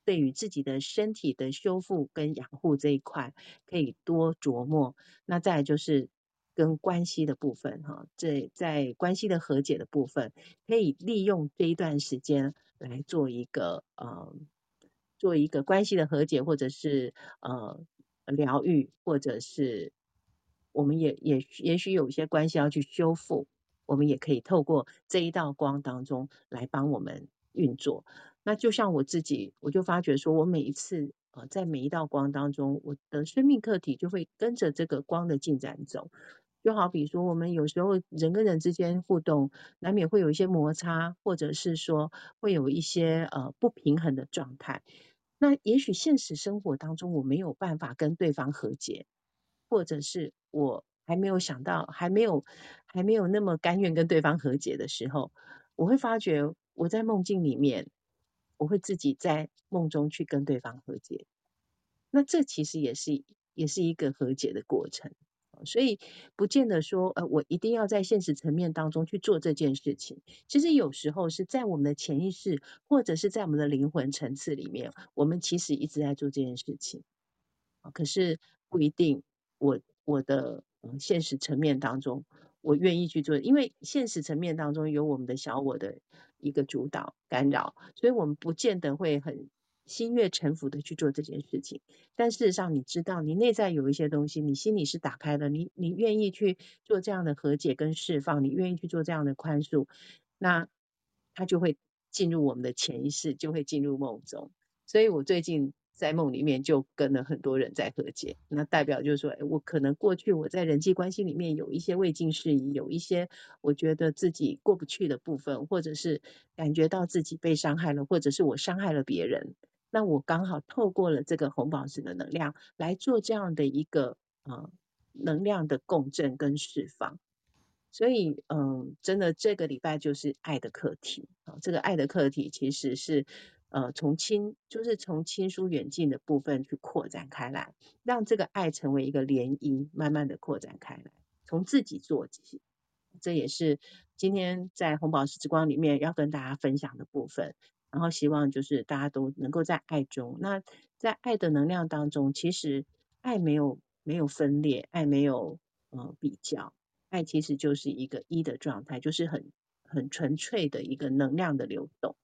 Speaker 2: 对于自己的身体的修复跟养护这一块，可以多琢磨。那再来就是跟关系的部分，哈，这在关系的和解的部分，可以利用这一段时间来做一个呃，做一个关系的和解，或者是呃疗愈，或者是我们也也也许有一些关系要去修复，我们也可以透过这一道光当中来帮我们运作。那就像我自己，我就发觉说，我每一次呃，在每一道光当中，我的生命课题就会跟着这个光的进展走。就好比说，我们有时候人跟人之间互动，难免会有一些摩擦，或者是说会有一些呃不平衡的状态。那也许现实生活当中我没有办法跟对方和解，或者是我还没有想到，还没有还没有那么甘愿跟对方和解的时候，我会发觉我在梦境里面。我会自己在梦中去跟对方和解，那这其实也是也是一个和解的过程，所以不见得说呃我一定要在现实层面当中去做这件事情。其实有时候是在我们的潜意识或者是在我们的灵魂层次里面，我们其实一直在做这件事情，可是不一定我我的现实层面当中我愿意去做，因为现实层面当中有我们的小我的。一个主导干扰，所以我们不见得会很心悦诚服的去做这件事情。但事实上，你知道，你内在有一些东西，你心里是打开的，你你愿意去做这样的和解跟释放，你愿意去做这样的宽恕，那它就会进入我们的潜意识，就会进入梦中。所以我最近。在梦里面就跟了很多人在和解，那代表就是说，我可能过去我在人际关系里面有一些未尽事宜，有一些我觉得自己过不去的部分，或者是感觉到自己被伤害了，或者是我伤害了别人，那我刚好透过了这个红宝石的能量来做这样的一个呃能量的共振跟释放。所以，嗯，真的这个礼拜就是爱的课题啊。这个爱的课题其实是，呃，从亲就是从亲疏远近的部分去扩展开来，让这个爱成为一个涟漪，慢慢的扩展开来，从自己做起。这也是今天在红宝石之光里面要跟大家分享的部分。然后希望就是大家都能够在爱中。那在爱的能量当中，其实爱没有没有分裂，爱没有呃比较。爱其实就是一个一的状态，就是很很纯粹的一个能量的流动，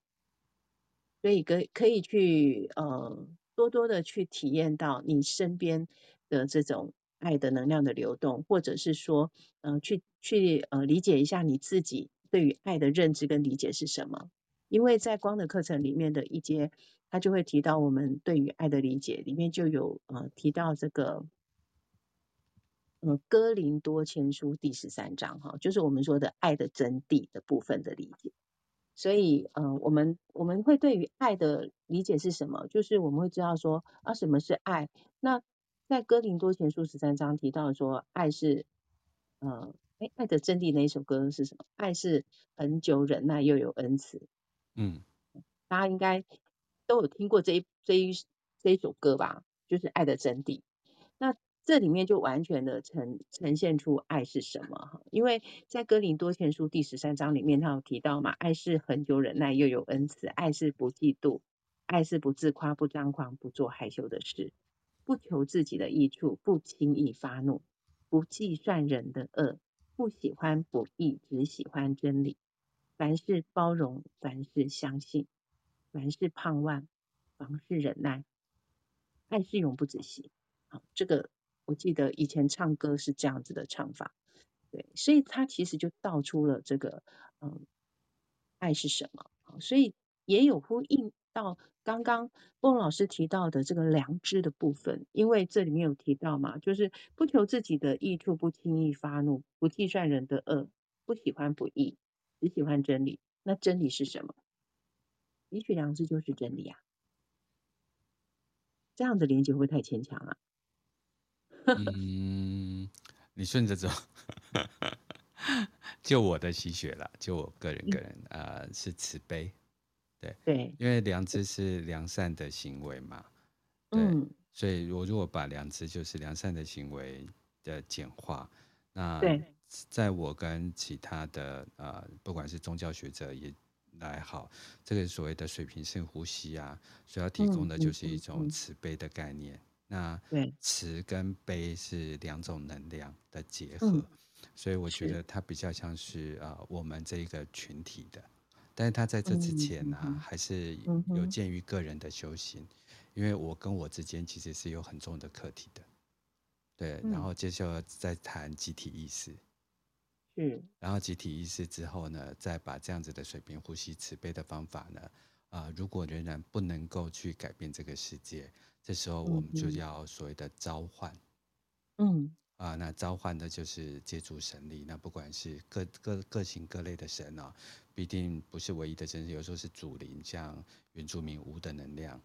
Speaker 2: 所以可可以去呃多多的去体验到你身边的这种爱的能量的流动，或者是说呃去去呃理解一下你自己对于爱的认知跟理解是什么，因为在光的课程里面的一节，他就会提到我们对于爱的理解里面就有呃提到这个。呃，哥林多前书第十三章哈，就是我们说的爱的真谛的部分的理解。所以，呃，我们我们会对于爱的理解是什么？就是我们会知道说啊，什么是爱？那在哥林多前书十三章提到说，爱是，呃，哎，爱的真谛那一首歌是什么？爱是恒久忍耐又有恩慈。嗯，大家应该都有听过这一这一这一首歌吧？就是爱的真谛。这里面就完全的呈呈现出爱是什么哈，因为在哥林多前书第十三章里面，他有提到嘛，爱是恒久忍耐又有恩慈，爱是不嫉妒，爱是不自夸不张狂不做害羞的事，不求自己的益处，不轻易发怒，不计算人的恶，不喜欢不义，只喜欢真理，凡事包容，凡事相信，凡事盼望，凡事忍耐，爱是永不止息。好，这个。我记得以前唱歌是这样子的唱法，对，所以他其实就道出了这个，嗯，爱是什么？所以也有呼应到刚刚孟老师提到的这个良知的部分，因为这里面有提到嘛，就是不求自己的益处，不轻易发怒，不计算人的恶，不喜欢不义，只喜欢真理。那真理是什么？也许良知就是真理啊。这样的连接会不会太牵强啊？
Speaker 1: 嗯，你顺着走，就我的吸血了，就我个人个人啊、呃，是慈悲，对对，因为良知是良善的行为嘛，对，嗯、所以我如果把良知就是良善的行为的简化，那在我跟其他的呃，不管是宗教学者也来好，这个所谓的水平性呼吸啊，所要提供的就是一种慈悲的概念。嗯嗯嗯那慈跟悲是两种能量的结合，嗯、所以我觉得它比较像是啊、呃、我们这一个群体的，但是它在这之前呢、啊，嗯、还是有鉴于个人的修行，嗯、因为我跟我之间其实是有很重的课题的，对，然后接下来再谈集体意识，嗯，然后集体意识之后呢，再把这样子的水平呼吸慈悲的方法呢，啊、呃，如果仍然不能够去改变这个世界。这时候我们就要所谓的召唤，嗯。啊，那召唤的就是借助神力，那不管是各各各型各类的神啊，必定不是唯一的神，有时候是主灵，像原住民无的能量，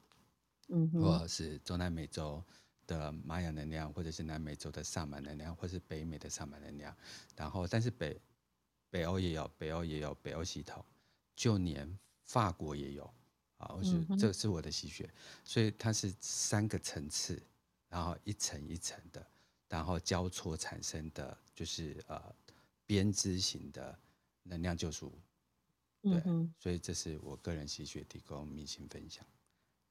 Speaker 1: 嗯，或者是中南美洲的玛雅能量，或者是南美洲的萨满能量，或者是北美的萨满能量，然后但是北北欧也有，北欧也有北欧系统，就连法国也有。啊，我是这是我的吸血，所以它是三个层次，然后一层一层的，然后交错产生的，就是呃编织型的能量救赎。对，嗯、所以这是我个人吸血提供明星分享。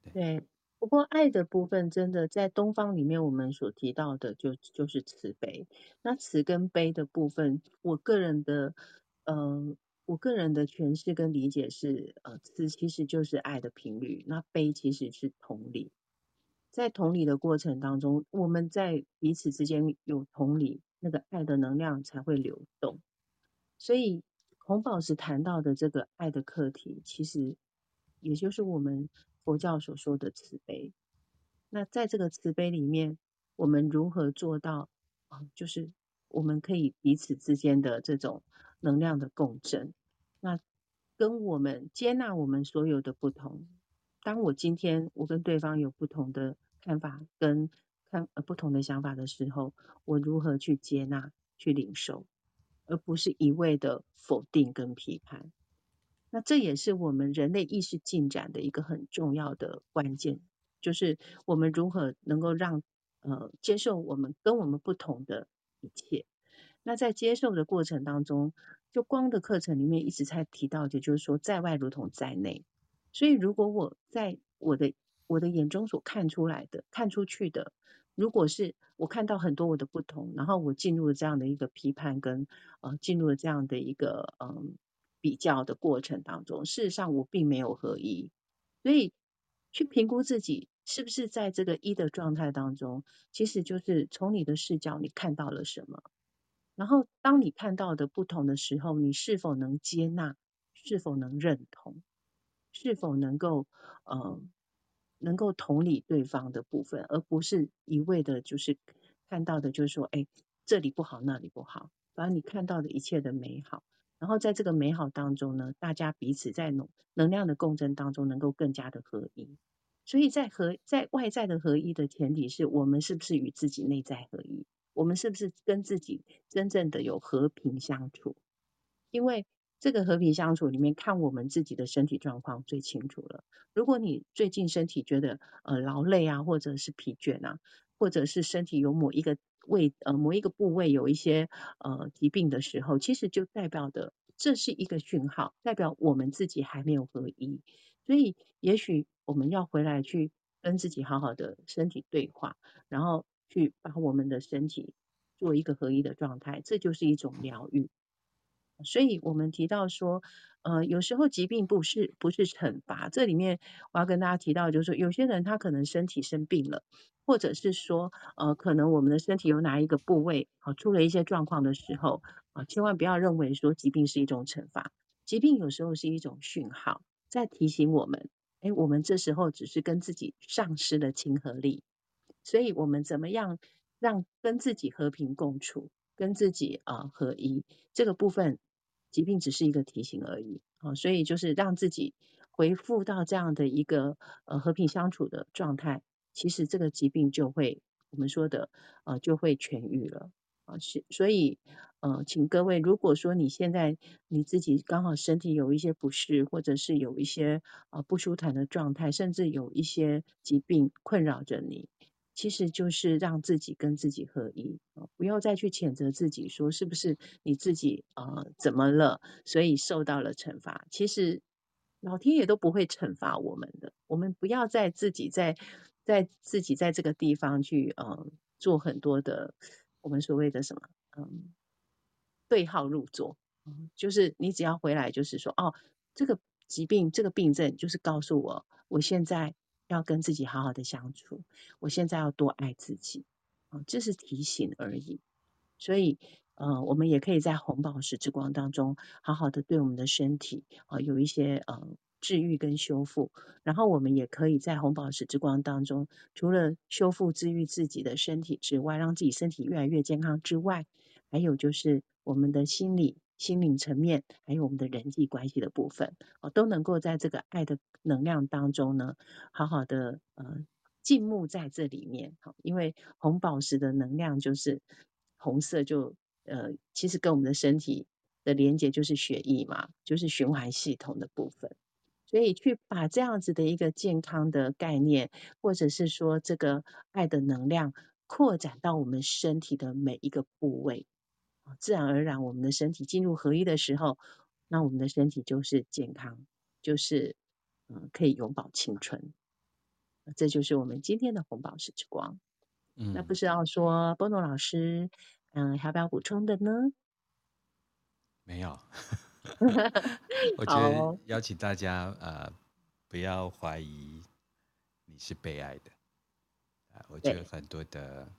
Speaker 1: 对，
Speaker 2: 对，不过爱的部分真的在东方里面，我们所提到的就就是慈悲。那慈跟悲的部分，我个人的嗯。呃我个人的诠释跟理解是，呃，慈其实就是爱的频率，那悲其实是同理。在同理的过程当中，我们在彼此之间有同理，那个爱的能量才会流动。所以红宝石谈到的这个爱的课题，其实也就是我们佛教所说的慈悲。那在这个慈悲里面，我们如何做到啊？就是我们可以彼此之间的这种能量的共振。那跟我们接纳我们所有的不同。当我今天我跟对方有不同的看法跟看呃不同的想法的时候，我如何去接纳、去领受，而不是一味的否定跟批判。那这也是我们人类意识进展的一个很重要的关键，就是我们如何能够让呃接受我们跟我们不同的一切。那在接受的过程当中，就光的课程里面一直在提到的，就是说在外如同在内。所以如果我在我的我的眼中所看出来的、看出去的，如果是我看到很多我的不同，然后我进入了这样的一个批判跟呃进入了这样的一个嗯。比较的过程当中，事实上我并没有合一，所以去评估自己是不是在这个一的状态当中，其实就是从你的视角你看到了什么，然后当你看到的不同的时候，你是否能接纳，是否能认同，是否能够呃能够同理对方的部分，而不是一味的就是看到的就是说，哎，这里不好，那里不好，反正你看到的一切的美好。然后在这个美好当中呢，大家彼此在能能量的共振当中，能够更加的合一。所以在合在外在的合一的前提是我们是不是与自己内在合一？我们是不是跟自己真正的有和平相处？因为这个和平相处里面，看我们自己的身体状况最清楚了。如果你最近身体觉得呃劳累啊，或者是疲倦啊，或者是身体有某一个位呃某一个部位有一些呃疾病的时候，其实就代表的这是一个讯号，代表我们自己还没有合一，所以也许我们要回来去跟自己好好的身体对话，然后去把我们的身体做一个合一的状态，这就是一种疗愈。所以我们提到说，呃，有时候疾病不是不是惩罚，这里面我要跟大家提到，就是说有些人他可能身体生病了，或者是说，呃，可能我们的身体有哪一个部位啊出了一些状况的时候啊，千万不要认为说疾病是一种惩罚，疾病有时候是一种讯号，在提醒我们，哎，我们这时候只是跟自己丧失了亲和力，所以我们怎么样让跟自己和平共处，跟自己啊合一这个部分。疾病只是一个提醒而已，啊，所以就是让自己恢复到这样的一个呃和平相处的状态，其实这个疾病就会我们说的呃就会痊愈了啊，是所以呃请各位，如果说你现在你自己刚好身体有一些不适，或者是有一些呃不舒坦的状态，甚至有一些疾病困扰着你。其实就是让自己跟自己合一，不要再去谴责自己，说是不是你自己呃怎么了，所以受到了惩罚。其实老天爷都不会惩罚我们的，我们不要再自己在在自己在这个地方去呃做很多的我们所谓的什么嗯对号入座，就是你只要回来就是说哦这个疾病这个病症就是告诉我我现在。要跟自己好好的相处，我现在要多爱自己啊，这是提醒而已。所以，呃，我们也可以在红宝石之光当中，好好的对我们的身体啊有一些呃治愈跟修复。然后，我们也可以在红宝石之光当中，除了修复治愈自己的身体之外，让自己身体越来越健康之外，还有就是我们的心理。心灵层面，还有我们的人际关系的部分，哦，都能够在这个爱的能量当中呢，好好的呃静穆在这里面。好，因为红宝石的能量就是红色，就呃其实跟我们的身体的连接就是血液嘛，就是循环系统的部分。所以去把这样子的一个健康的概念，或者是说这个爱的能量扩展到我们身体的每一个部位。自然而然，我们的身体进入合一的时候，那我们的身体就是健康，就是嗯，可以永葆青春。这就是我们今天的红宝石之光。嗯，那不知道说波诺老师，嗯，还要不要补充的呢？
Speaker 1: 没有。我觉得邀请大家呃，不要怀疑你是被爱的。我觉得很多的。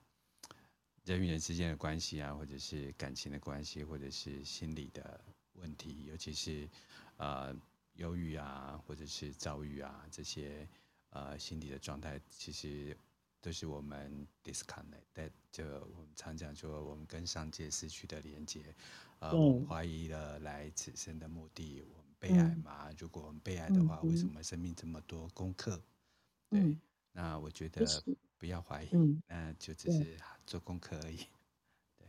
Speaker 1: 人与人之间的关系啊，或者是感情的关系，或者是心理的问题，尤其是呃忧郁啊，或者是躁郁啊这些呃心理的状态，其实都是我们 disconnect，就我们常讲说，我们跟上界失去的连接，呃，我们怀疑了来此生的目的，我们被爱吗？嗯、如果我们被爱的话，为什么生命这么多功课？对，嗯、那我觉得。不要怀疑，嗯，那就只是做功课而已。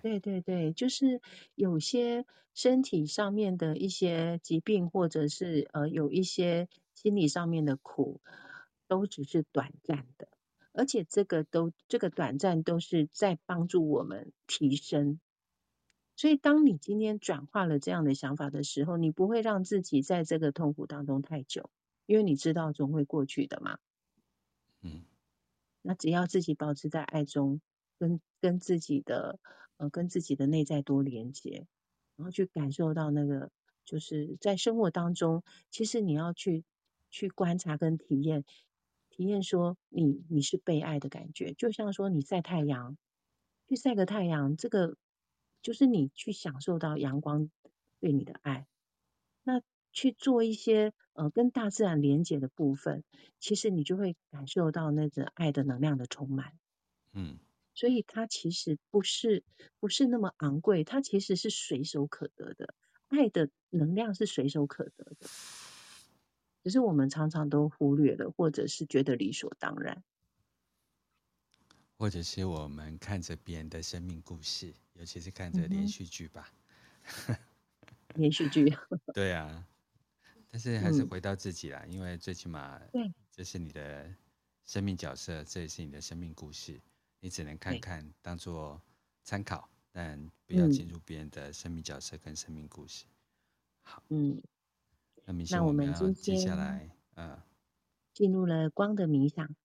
Speaker 1: 对，
Speaker 2: 对对对，就是有些身体上面的一些疾病，或者是呃有一些心理上面的苦，都只是短暂的，而且这个都这个短暂都是在帮助我们提升。所以，当你今天转化了这样的想法的时候，你不会让自己在这个痛苦当中太久，因为你知道总会过去的嘛。
Speaker 1: 嗯，
Speaker 2: 那只要自己保持在爱中，跟跟自己的呃跟自己的内在多连接，然后去感受到那个就是在生活当中，其实你要去去观察跟体验，体验说你你是被爱的感觉，就像说你晒太阳，去晒个太阳，这个。就是你去享受到阳光对你的爱，那去做一些呃跟大自然连接的部分，其实你就会感受到那种爱的能量的充满。
Speaker 1: 嗯，
Speaker 2: 所以它其实不是不是那么昂贵，它其实是随手可得的，爱的能量是随手可得的，只是我们常常都忽略了，或者是觉得理所当然。
Speaker 1: 或者是我们看着别人的生命故事，尤其是看着连续剧吧。
Speaker 2: 嗯、连续剧。
Speaker 1: 对啊，但是还是回到自己啦，嗯、因为最起码，这是你的生命角色，这也是你的生命故事，你只能看看，当做参考，但不要进入别人的生命角色跟生命故事。好，
Speaker 2: 嗯，
Speaker 1: 那明天我们要接下来，嗯，
Speaker 2: 进入了光的冥想。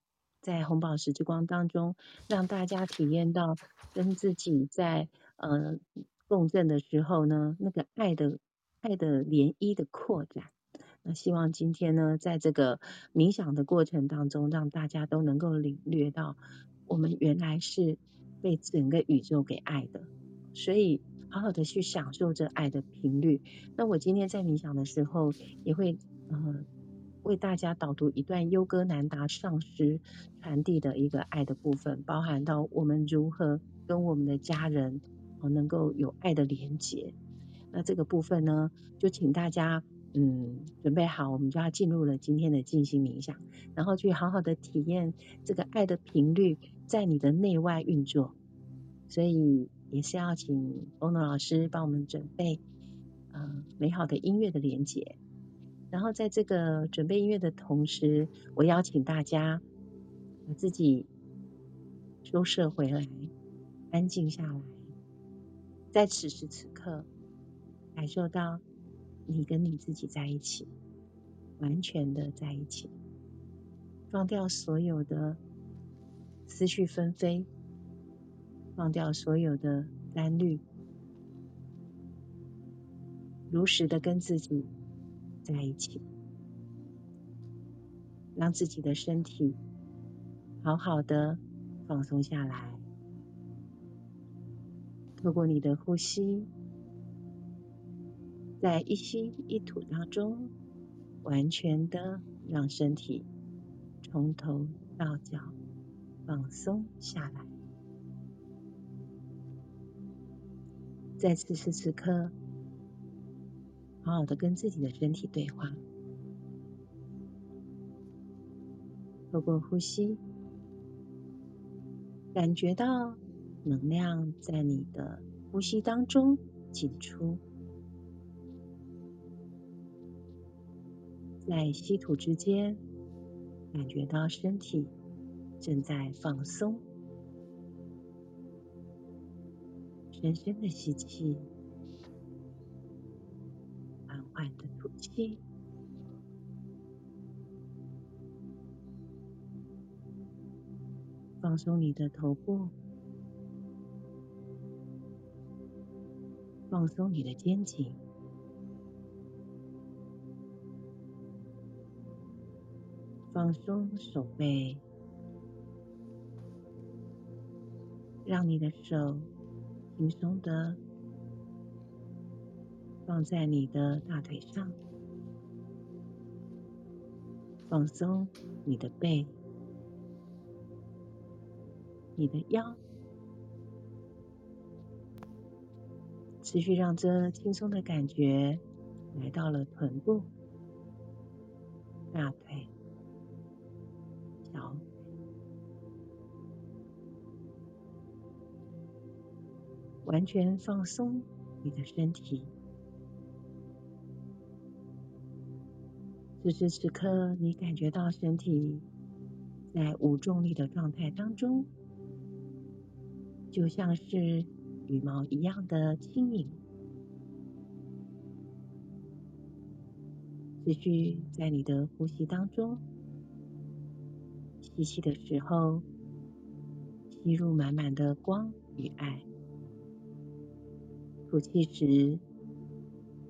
Speaker 2: 在红宝石之光当中，让大家体验到跟自己在呃共振的时候呢，那个爱的爱的涟漪的扩展。那希望今天呢，在这个冥想的过程当中，让大家都能够领略到，我们原来是被整个宇宙给爱的，所以好好的去享受这爱的频率。那我今天在冥想的时候，也会呃。为大家导读一段优哥南达上师传递的一个爱的部分，包含到我们如何跟我们的家人能够有爱的连结。那这个部分呢，就请大家嗯准备好，我们就要进入了今天的静心冥想，然后去好好的体验这个爱的频率在你的内外运作。所以也是要请欧诺老师帮我们准备嗯美好的音乐的连接。然后在这个准备音乐的同时，我邀请大家把自己收摄回来，安静下来，在此时此刻，感受到你跟你自己在一起，完全的在一起，放掉所有的思绪纷飞，放掉所有的担虑，如实的跟自己。在一起，让自己的身体好好的放松下来。透过你的呼吸，在一吸一吐当中，完全的让身体从头到脚放松下来。在此时此刻。好好的跟自己的身体对话，透过呼吸，感觉到能量在你的呼吸当中进出，在吸吐之间，感觉到身体正在放松，深深的吸气。缓的吐气，放松你的头部，放松你的肩颈，放松手背，让你的手轻松的。放在你的大腿上，放松你的背、你的腰，持续让这轻松的感觉来到了臀部、大腿、完全放松你的身体。此时此刻，你感觉到身体在无重力的状态当中，就像是羽毛一样的轻盈。持续在你的呼吸当中，吸气的时候，吸入满满的光与爱；吐气时，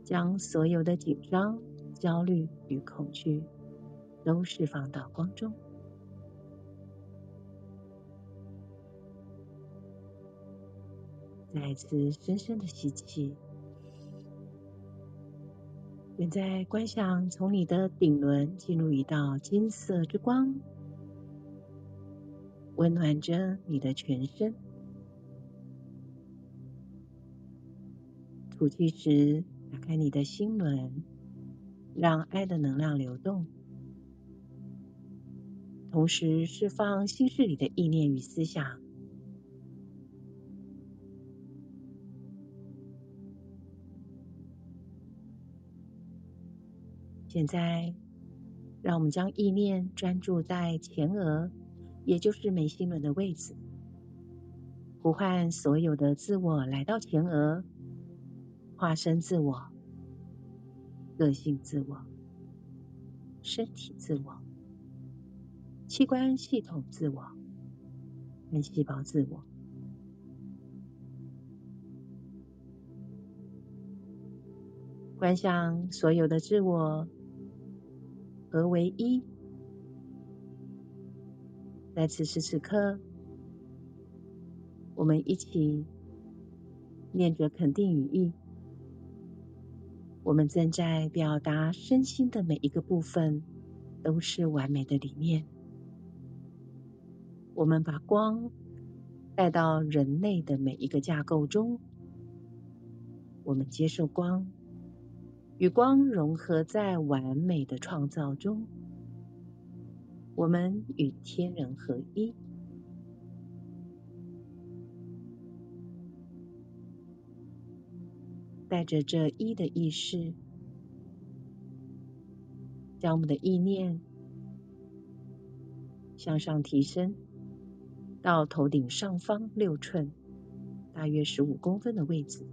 Speaker 2: 将所有的紧张、焦虑与恐惧都释放到光中。再次深深的吸气。现在观想从你的顶轮进入一道金色之光，温暖着你的全身。吐气时，打开你的心轮，让爱的能量流动，同时释放心事里的意念与思想。现在，让我们将意念专注在前额，也就是眉心轮的位置，呼唤所有的自我来到前额，化身自我、个性自我、身体自我、器官系统自我、跟细胞自我，观想所有的自我。合为一，在此时此刻，我们一起念着肯定语意。我们正在表达身心的每一个部分都是完美的理念。我们把光带到人类的每一个架构中，我们接受光。与光融合在完美的创造中，我们与天人合一。带着这一的意识，将我们的意念向上提升到头顶上方六寸，大约十五公分的位置。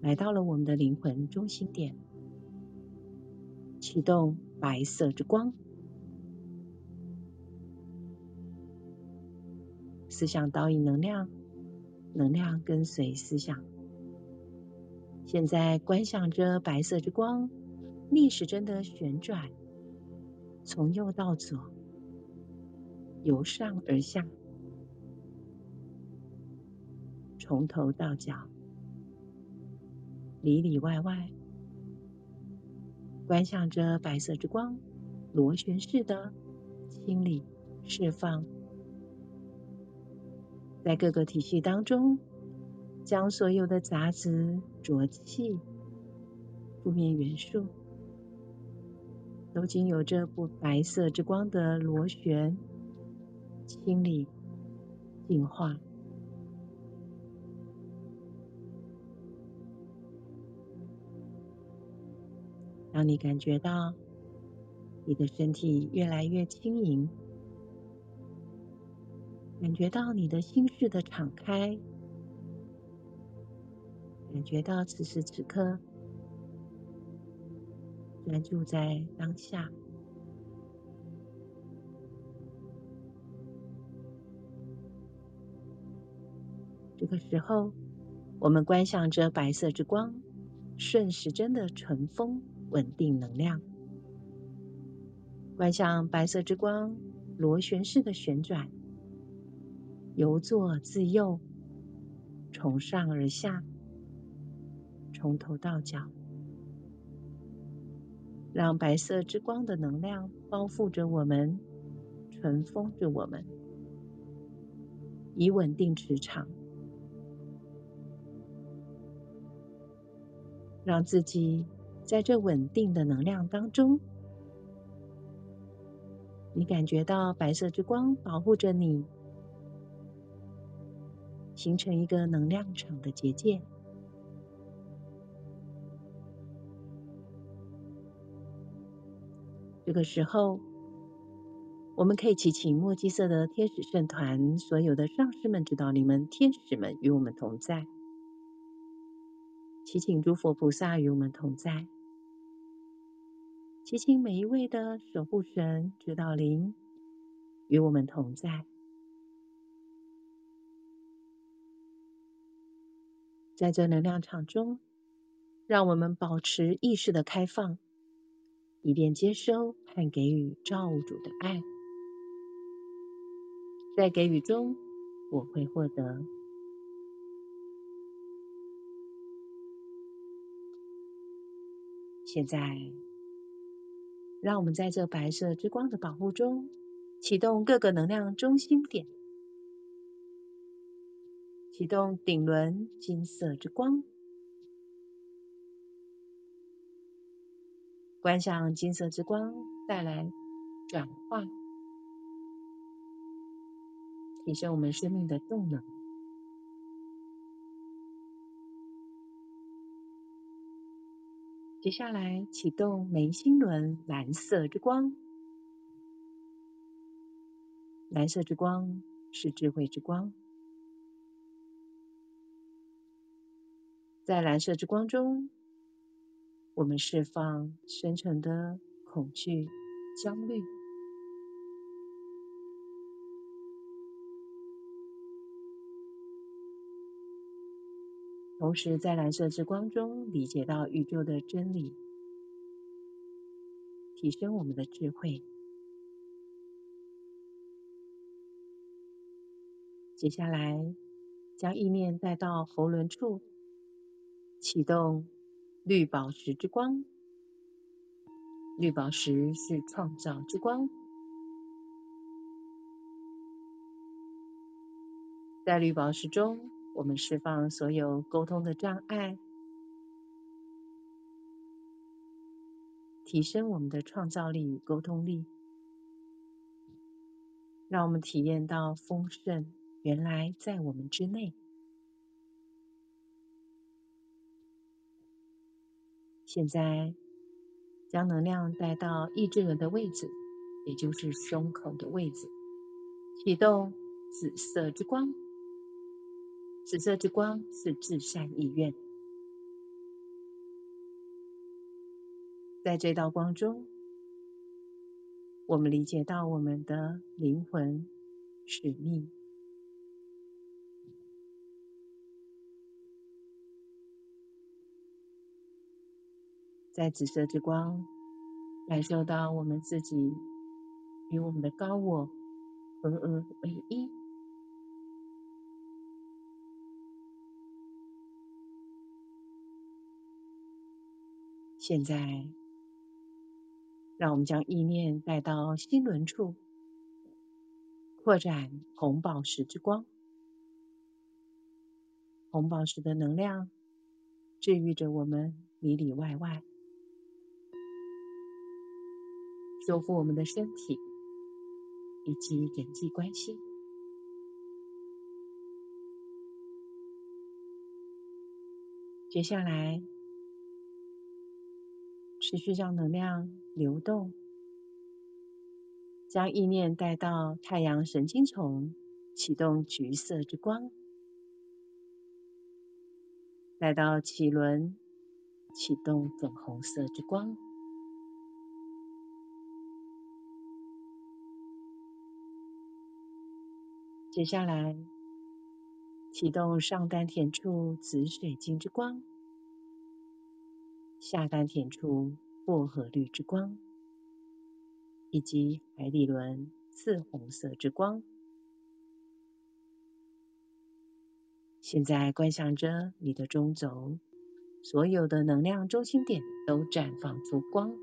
Speaker 2: 来到了我们的灵魂中心点，启动白色之光，思想导引能量，能量跟随思想。现在观想着白色之光逆时针的旋转，从右到左，由上而下，从头到脚。里里外外，观想着白色之光，螺旋式的清理、释放，在各个体系当中，将所有的杂质、浊气、负面元素，都经由这部白色之光的螺旋清理、净化。当你感觉到你的身体越来越轻盈，感觉到你的心事的敞开，感觉到此时此刻专注在当下。这个时候，我们观想着白色之光，顺时针的顺风。稳定能量，观想白色之光螺旋式的旋转，由左至右，从上而下，从头到脚，让白色之光的能量包覆着我们，尘封着我们，以稳定磁场，让自己。在这稳定的能量当中，你感觉到白色之光保护着你，形成一个能量场的结界。这个时候，我们可以祈请墨基色的天使圣团，所有的上师们、指导灵们、天使们与我们同在；祈请诸佛菩萨与我们同在；祈请每一位的守护神、指导灵与我们同在。在这能量场中，让我们保持意识的开放。以便接收和给予造物主的爱，在给予中，我会获得。现在，让我们在这白色之光的保护中，启动各个能量中心点，启动顶轮金色之光。观想金色之光带来转化，提升我们生命的动能。接下来启动眉心轮蓝色之光，蓝色之光是智慧之光，在蓝色之光中。我们释放深层的恐惧、焦虑，同时在蓝色之光中理解到宇宙的真理，提升我们的智慧。接下来，将意念带到喉轮处，启动。绿宝石之光，绿宝石是创造之光。在绿宝石中，我们释放所有沟通的障碍，提升我们的创造力与沟通力，让我们体验到丰盛原来在我们之内。现在，将能量带到意志轮的位置，也就是胸口的位置，启动紫色之光。紫色之光是至善意愿，在这道光中，我们理解到我们的灵魂使命。在紫色之光，感受到我们自己与我们的高我合而为一。现在，让我们将意念带到心轮处，扩展红宝石之光。红宝石的能量治愈着我们里里外外。修复我们的身体以及人际关系。接下来，持续让能量流动，将意念带到太阳神经丛，启动橘色之光；带到脐轮，启动粉红色之光。接下来，启动上丹田处紫水晶之光，下丹田处薄荷绿之光，以及海底轮赤红色之光。现在观想着你的中轴，所有的能量中心点都绽放出光。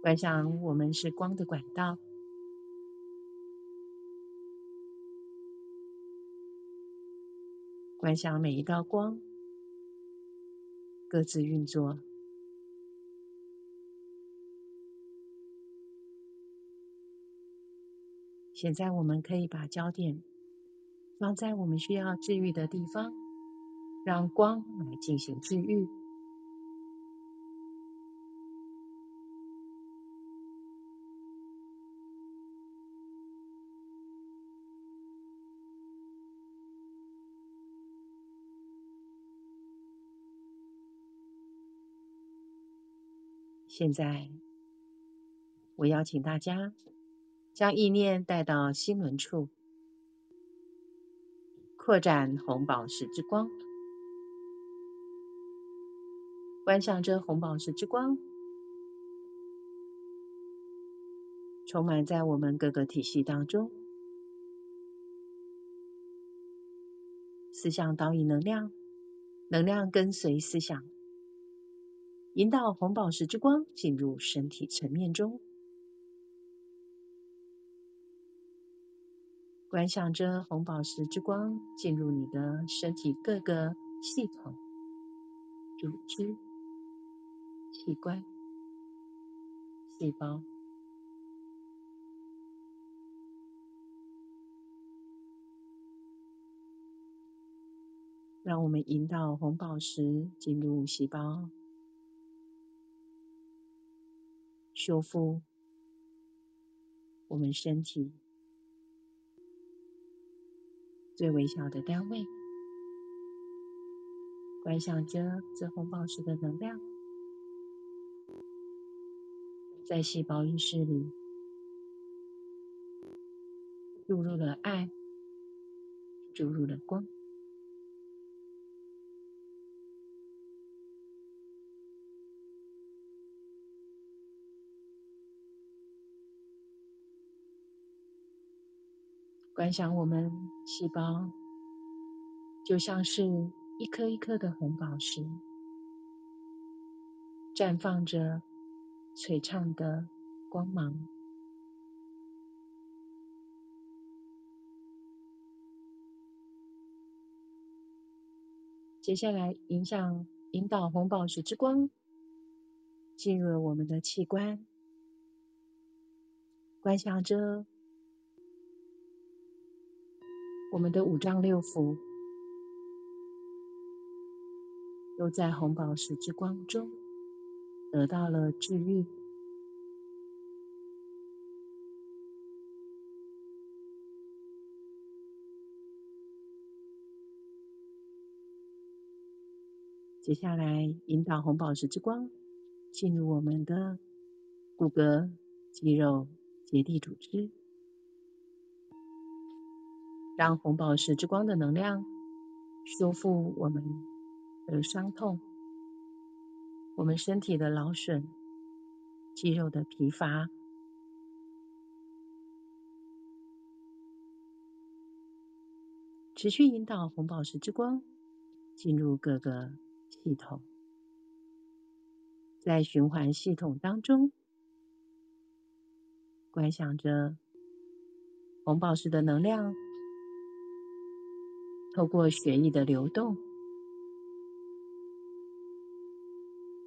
Speaker 2: 观想我们是光的管道，观想每一道光各自运作。现在我们可以把焦点放在我们需要治愈的地方，让光来进行治愈。现在，我邀请大家将意念带到心轮处，扩展红宝石之光，观想着红宝石之光充满在我们各个体系当中，思想导引能量，能量跟随思想。引导红宝石之光进入身体层面中，观想着红宝石之光进入你的身体各个系统、组织、器官、细胞，让我们引导红宝石进入细胞。修复我们身体最微小的单位，观想着这红宝石的能量，在细胞意识里注入了爱，注入了光。观想我们细胞就像是一颗一颗的红宝石，绽放着璀璨的光芒。接下来，影响引导红宝石之光进入了我们的器官，观想着。我们的五脏六腑都在红宝石之光中得到了治愈。接下来，引导红宝石之光进入我们的骨骼、肌肉、结缔组织。让红宝石之光的能量修复我们的伤痛，我们身体的劳损，肌肉的疲乏，持续引导红宝石之光进入各个系统，在循环系统当中，观想着红宝石的能量。透过血液的流动，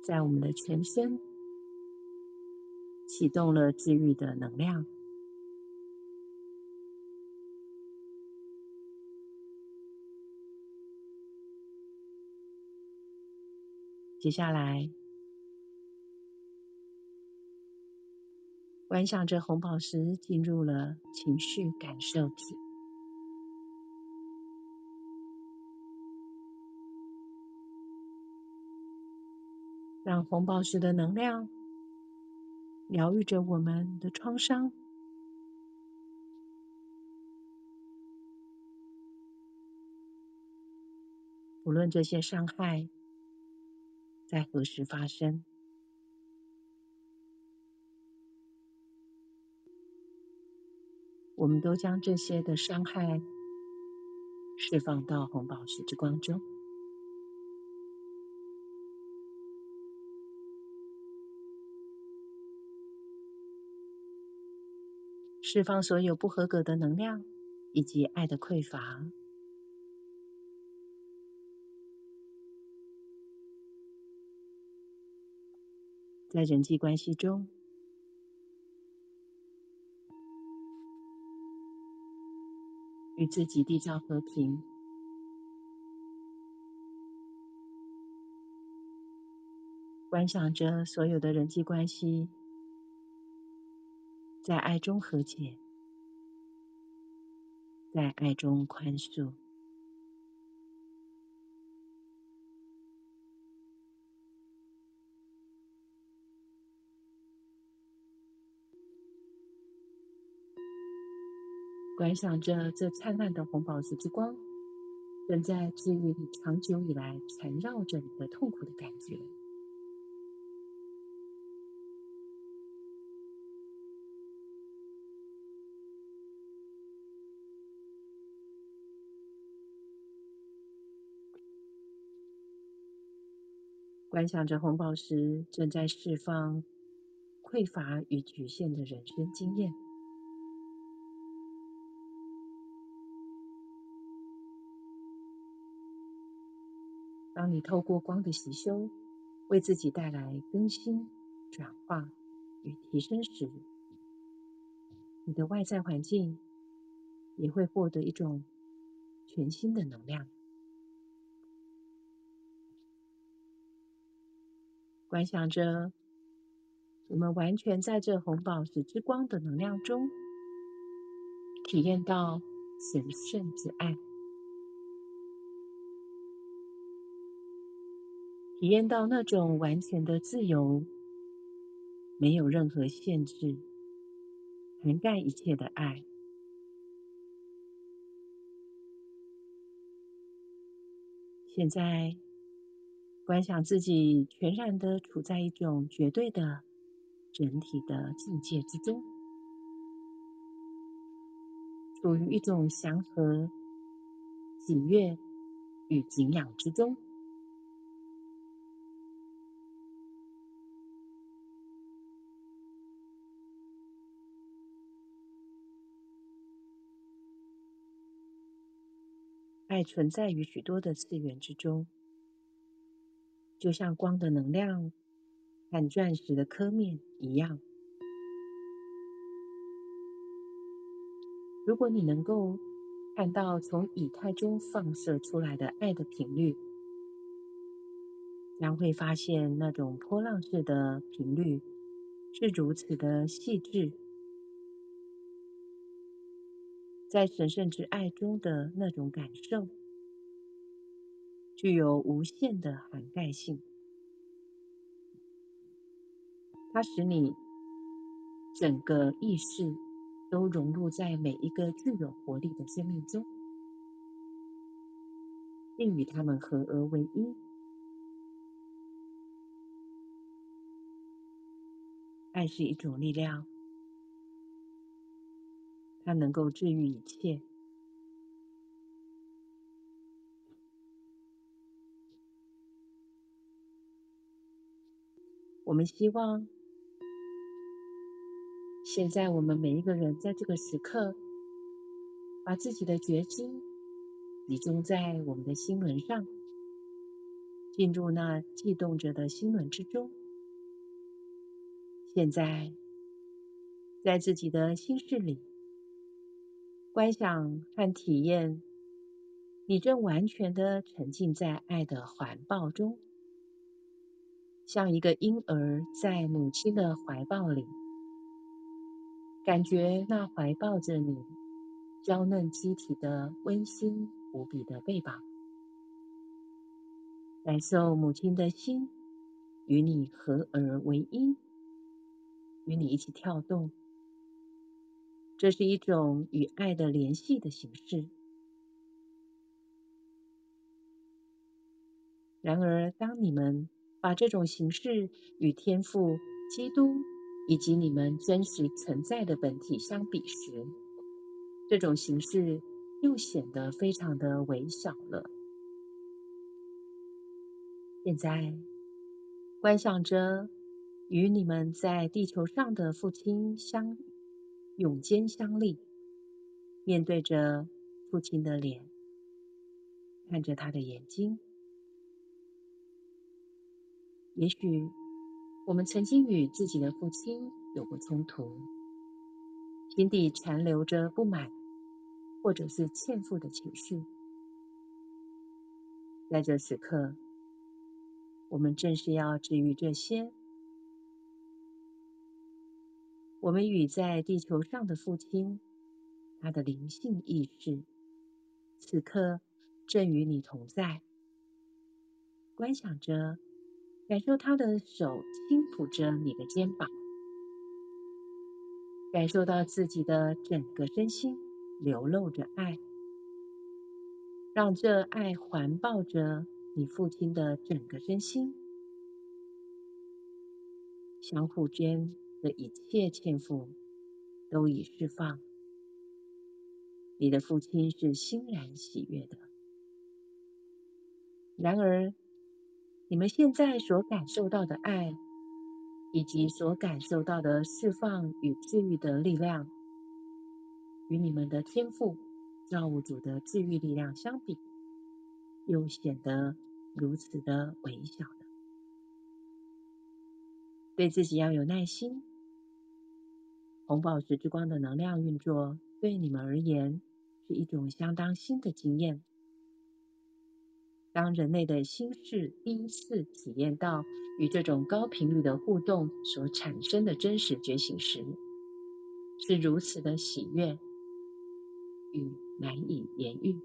Speaker 2: 在我们的全身启动了治愈的能量。接下来，观想着红宝石进入了情绪感受体。让红宝石的能量疗愈着我们的创伤，无论这些伤害在何时发生，我们都将这些的伤害释放到红宝石之光中。释放所有不合格的能量以及爱的匮乏，在人际关系中，与自己缔造和平。观想着所有的人际关系在爱中和解，在爱中宽恕。观想着这灿烂的红宝石之光，正在治愈你长久以来缠绕着你的痛苦的感觉。观想着红宝石正在释放匮乏与局限的人生经验。当你透过光的习修，为自己带来更新、转化与提升时，你的外在环境也会获得一种全新的能量。观想着，我们完全在这红宝石之光的能量中，体验到神圣之爱。体验到那种完全的自由，没有任何限制，涵盖一切的爱。现在，观想自己全然的处在一种绝对的整体的境界之中，处于一种祥和、喜悦与景仰之中。爱存在于许多的次元之中，就像光的能量和钻石的刻面一样。如果你能够看到从以太中放射出来的爱的频率，将会发现那种波浪式的频率是如此的细致。在神圣之爱中的那种感受，具有无限的涵盖性。它使你整个意识都融入在每一个具有活力的生命中，并与他们合而为一。爱是一种力量。它能够治愈一切。我们希望，现在我们每一个人在这个时刻，把自己的觉知集中在我们的心轮上，进入那悸动着的心轮之中。现在，在自己的心室里。观想和体验，你正完全的沉浸在爱的怀抱中，像一个婴儿在母亲的怀抱里，感觉那怀抱着你娇嫩肌体的温馨无比的背膀，感受母亲的心与你合而为一，与你一起跳动。这是一种与爱的联系的形式。然而，当你们把这种形式与天父、基督以及你们真实存在的本体相比时，这种形式又显得非常的微小了。现在，观想着与你们在地球上的父亲相遇。拥肩相立，面对着父亲的脸，看着他的眼睛。也许我们曾经与自己的父亲有过冲突，心底残留着不满，或者是欠负的情绪。在这时刻，我们正是要治愈这些。我们与在地球上的父亲，他的灵性意识，此刻正与你同在。观想着，感受他的手轻抚着你的肩膀，感受到自己的整个身心流露着爱，让这爱环抱着你父亲的整个身心，相互间的一切欠负都已释放。你的父亲是欣然喜悦的。然而，你们现在所感受到的爱，以及所感受到的释放与治愈的力量，与你们的天赋造物主的治愈力量相比，又显得如此的微小。对自己要有耐心。红宝石之光的能量运作，对你们而言是一种相当新的经验。当人类的心智第一次体验到与这种高频率的互动所产生的真实觉醒时，是如此的喜悦与难以言喻。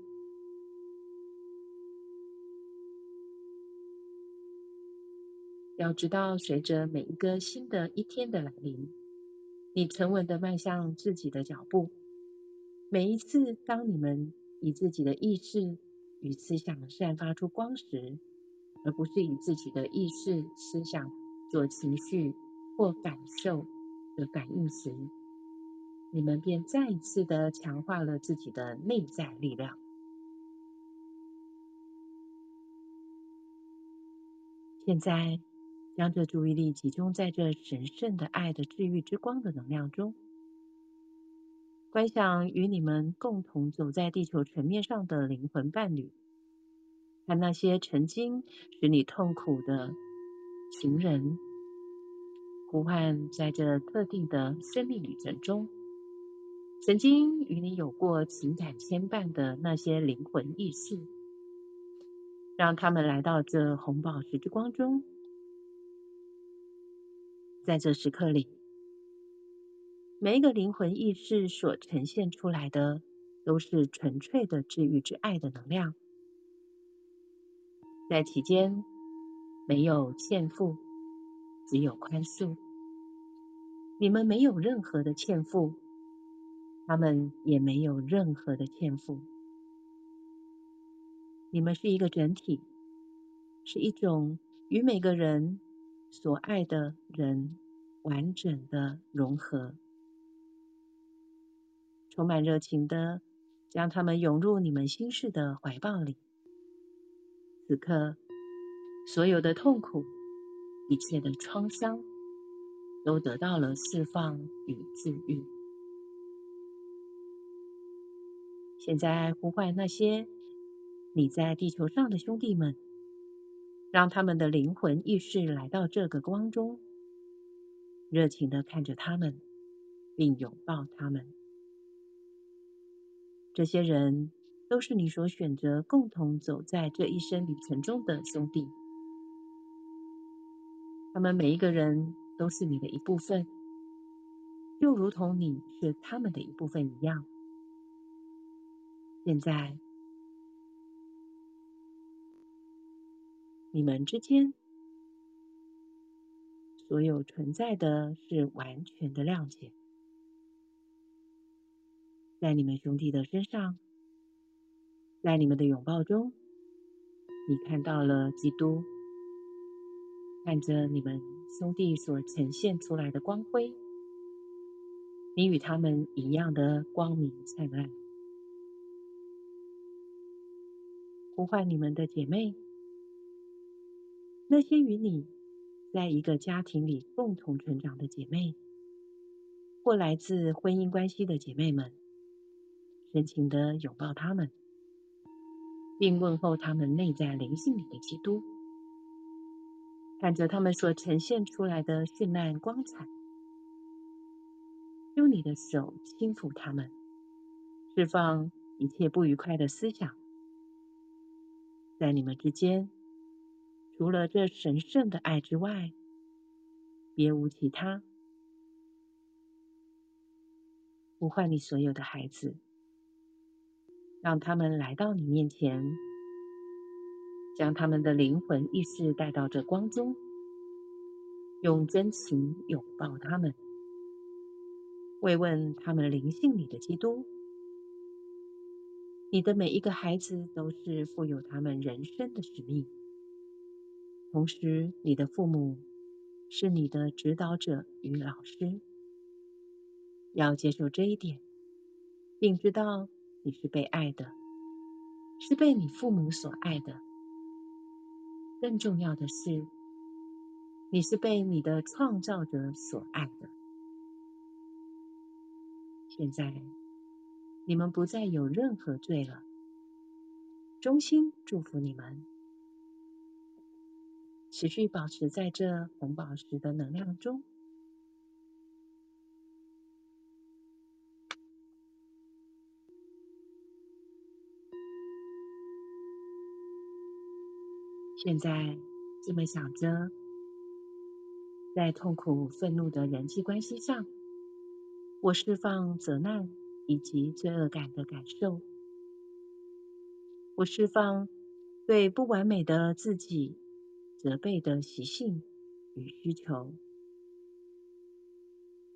Speaker 2: 要知道，随着每一个新的一天的来临，你沉稳地迈向自己的脚步。每一次，当你们以自己的意识与思想散发出光时，而不是以自己的意识、思想做情绪或感受的感应时，你们便再一次地强化了自己的内在力量。现在。将这注意力集中在这神圣的爱的治愈之光的能量中，观想与你们共同走在地球层面上的灵魂伴侣，和那些曾经使你痛苦的情人，呼唤在这特定的生命旅程中，曾经与你有过情感牵绊的那些灵魂意识，让他们来到这红宝石之光中。在这时刻里，每一个灵魂意识所呈现出来的，都是纯粹的治愈之爱的能量。在其间，没有欠负，只有宽恕。你们没有任何的欠负，他们也没有任何的欠负。你们是一个整体，是一种与每个人。所爱的人完整的融合，充满热情的将他们涌入你们心事的怀抱里。此刻，所有的痛苦、一切的创伤，都得到了释放与治愈。现在呼唤那些你在地球上的兄弟们。让他们的灵魂意识来到这个光中，热情地看着他们，并拥抱他们。这些人都是你所选择共同走在这一生旅程中的兄弟。他们每一个人都是你的一部分，就如同你是他们的一部分一样。现在。你们之间所有存在的是完全的谅解，在你们兄弟的身上，在你们的拥抱中，你看到了基督，看着你们兄弟所呈现出来的光辉，你与他们一样的光明灿烂，呼唤你们的姐妹。那些与你在一个家庭里共同成长的姐妹，或来自婚姻关系的姐妹们，深情地拥抱他们，并问候他们内在灵性里的基督，看着他们所呈现出来的绚烂光彩，用你的手轻抚他们，释放一切不愉快的思想，在你们之间，除了这神圣的爱之外，别无其他。呼唤你所有的孩子，让他们来到你面前，将他们的灵魂意识带到这光中，用真情拥抱他们，慰问他们灵性里的基督。你的每一个孩子都是负有他们人生的使命，同时，你的父母是你的指导者与老师。要接受这一点，并知道你是被爱的，是被你父母所爱的。更重要的是，你是被你的创造者所爱的。现在，你们不再有任何罪了。衷心祝福你们，持续保持在这红宝石的能量中。现在这么想着，在痛苦、愤怒的人际关系上，我释放责难以及罪恶感的感受。我释放对不完美的自己责备的习性与需求。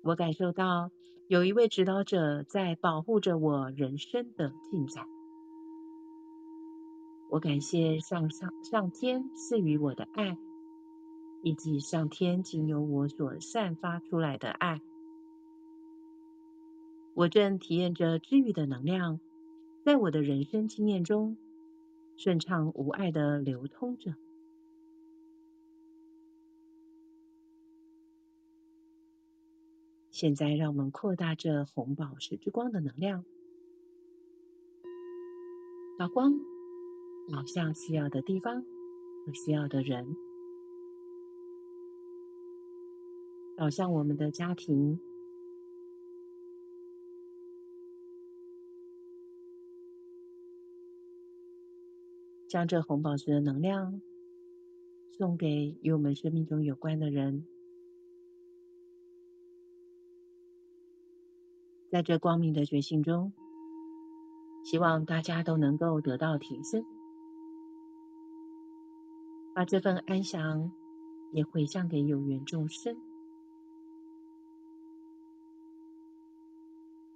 Speaker 2: 我感受到有一位指导者在保护着我人生的进展。我感谢上上上天赐予我的爱，以及上天经由我所散发出来的爱。我正体验着治愈的能量，在我的人生经验中顺畅无碍地流通着。现在，让我们扩大这红宝石之光的能量，导光。导向需要的地方和需要的人，导向我们的家庭，将这红宝石的能量送给与我们生命中有关的人，在这光明的觉醒中，希望大家都能够得到提升。把这份安详也回向给有缘众生，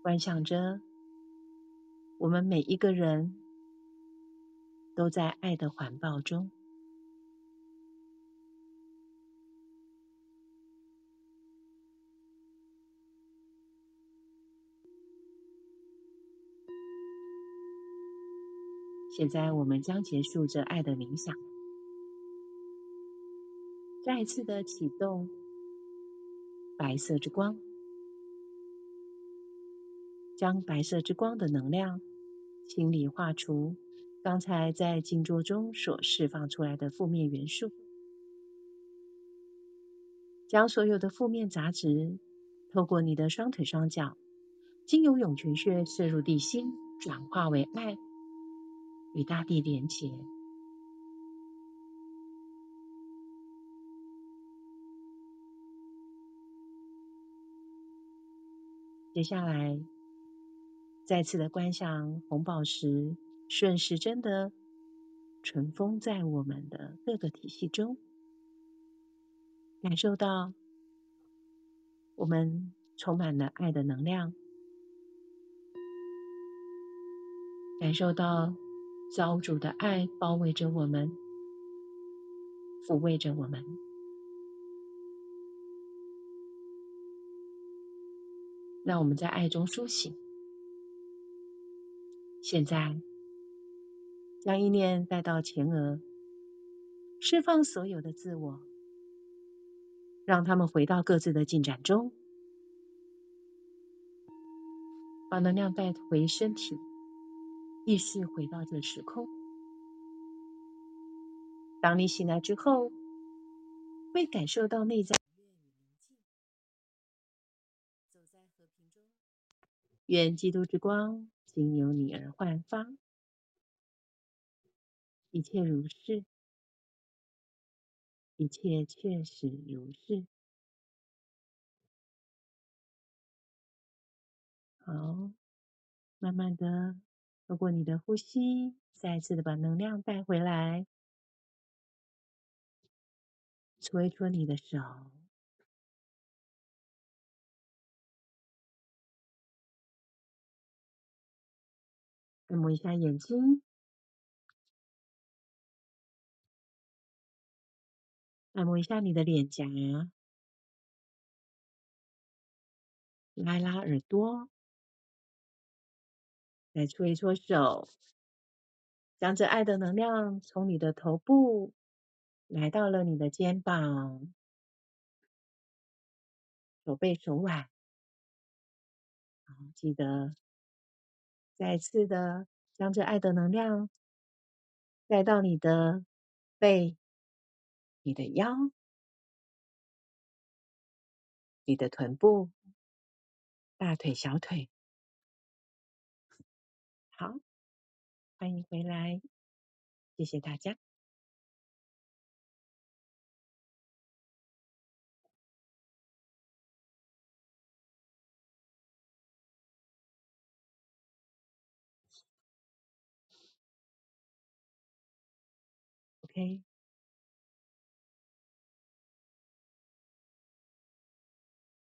Speaker 2: 观想着我们每一个人都在爱的环抱中。现在，我们将结束这爱的冥想。再次的启动白色之光，将白色之光的能量清理化除刚才在静坐中所释放出来的负面元素，将所有的负面杂质透过你的双腿双脚，经由涌泉穴射入地心，转化为爱，与大地连结。接下来，再次的观想红宝石顺时针的尘封在我们的各个体系中，感受到我们充满了爱的能量，感受到造物主的爱包围着我们，抚慰着我们。让我们在爱中苏醒。现在，将意念带到前额，释放所有的自我，让他们回到各自的进展中，把能量带回身体，意识回到这时空。当你醒来之后，会感受到内在。愿基督之光心由你而焕发，一切如是，一切确实如是。好，慢慢的透过你的呼吸，再次的把能量带回来，搓一搓你的手，按摩一下眼睛，按摩一下你的脸颊，拉拉耳朵。再搓一搓手，将这爱的能量从你的头部来到了你的肩膀、手背、手腕。好，记得再次的将这爱的能量带到你的背、你的腰、你的臀部、大腿、小腿。好，欢迎回来，谢谢大家。okay.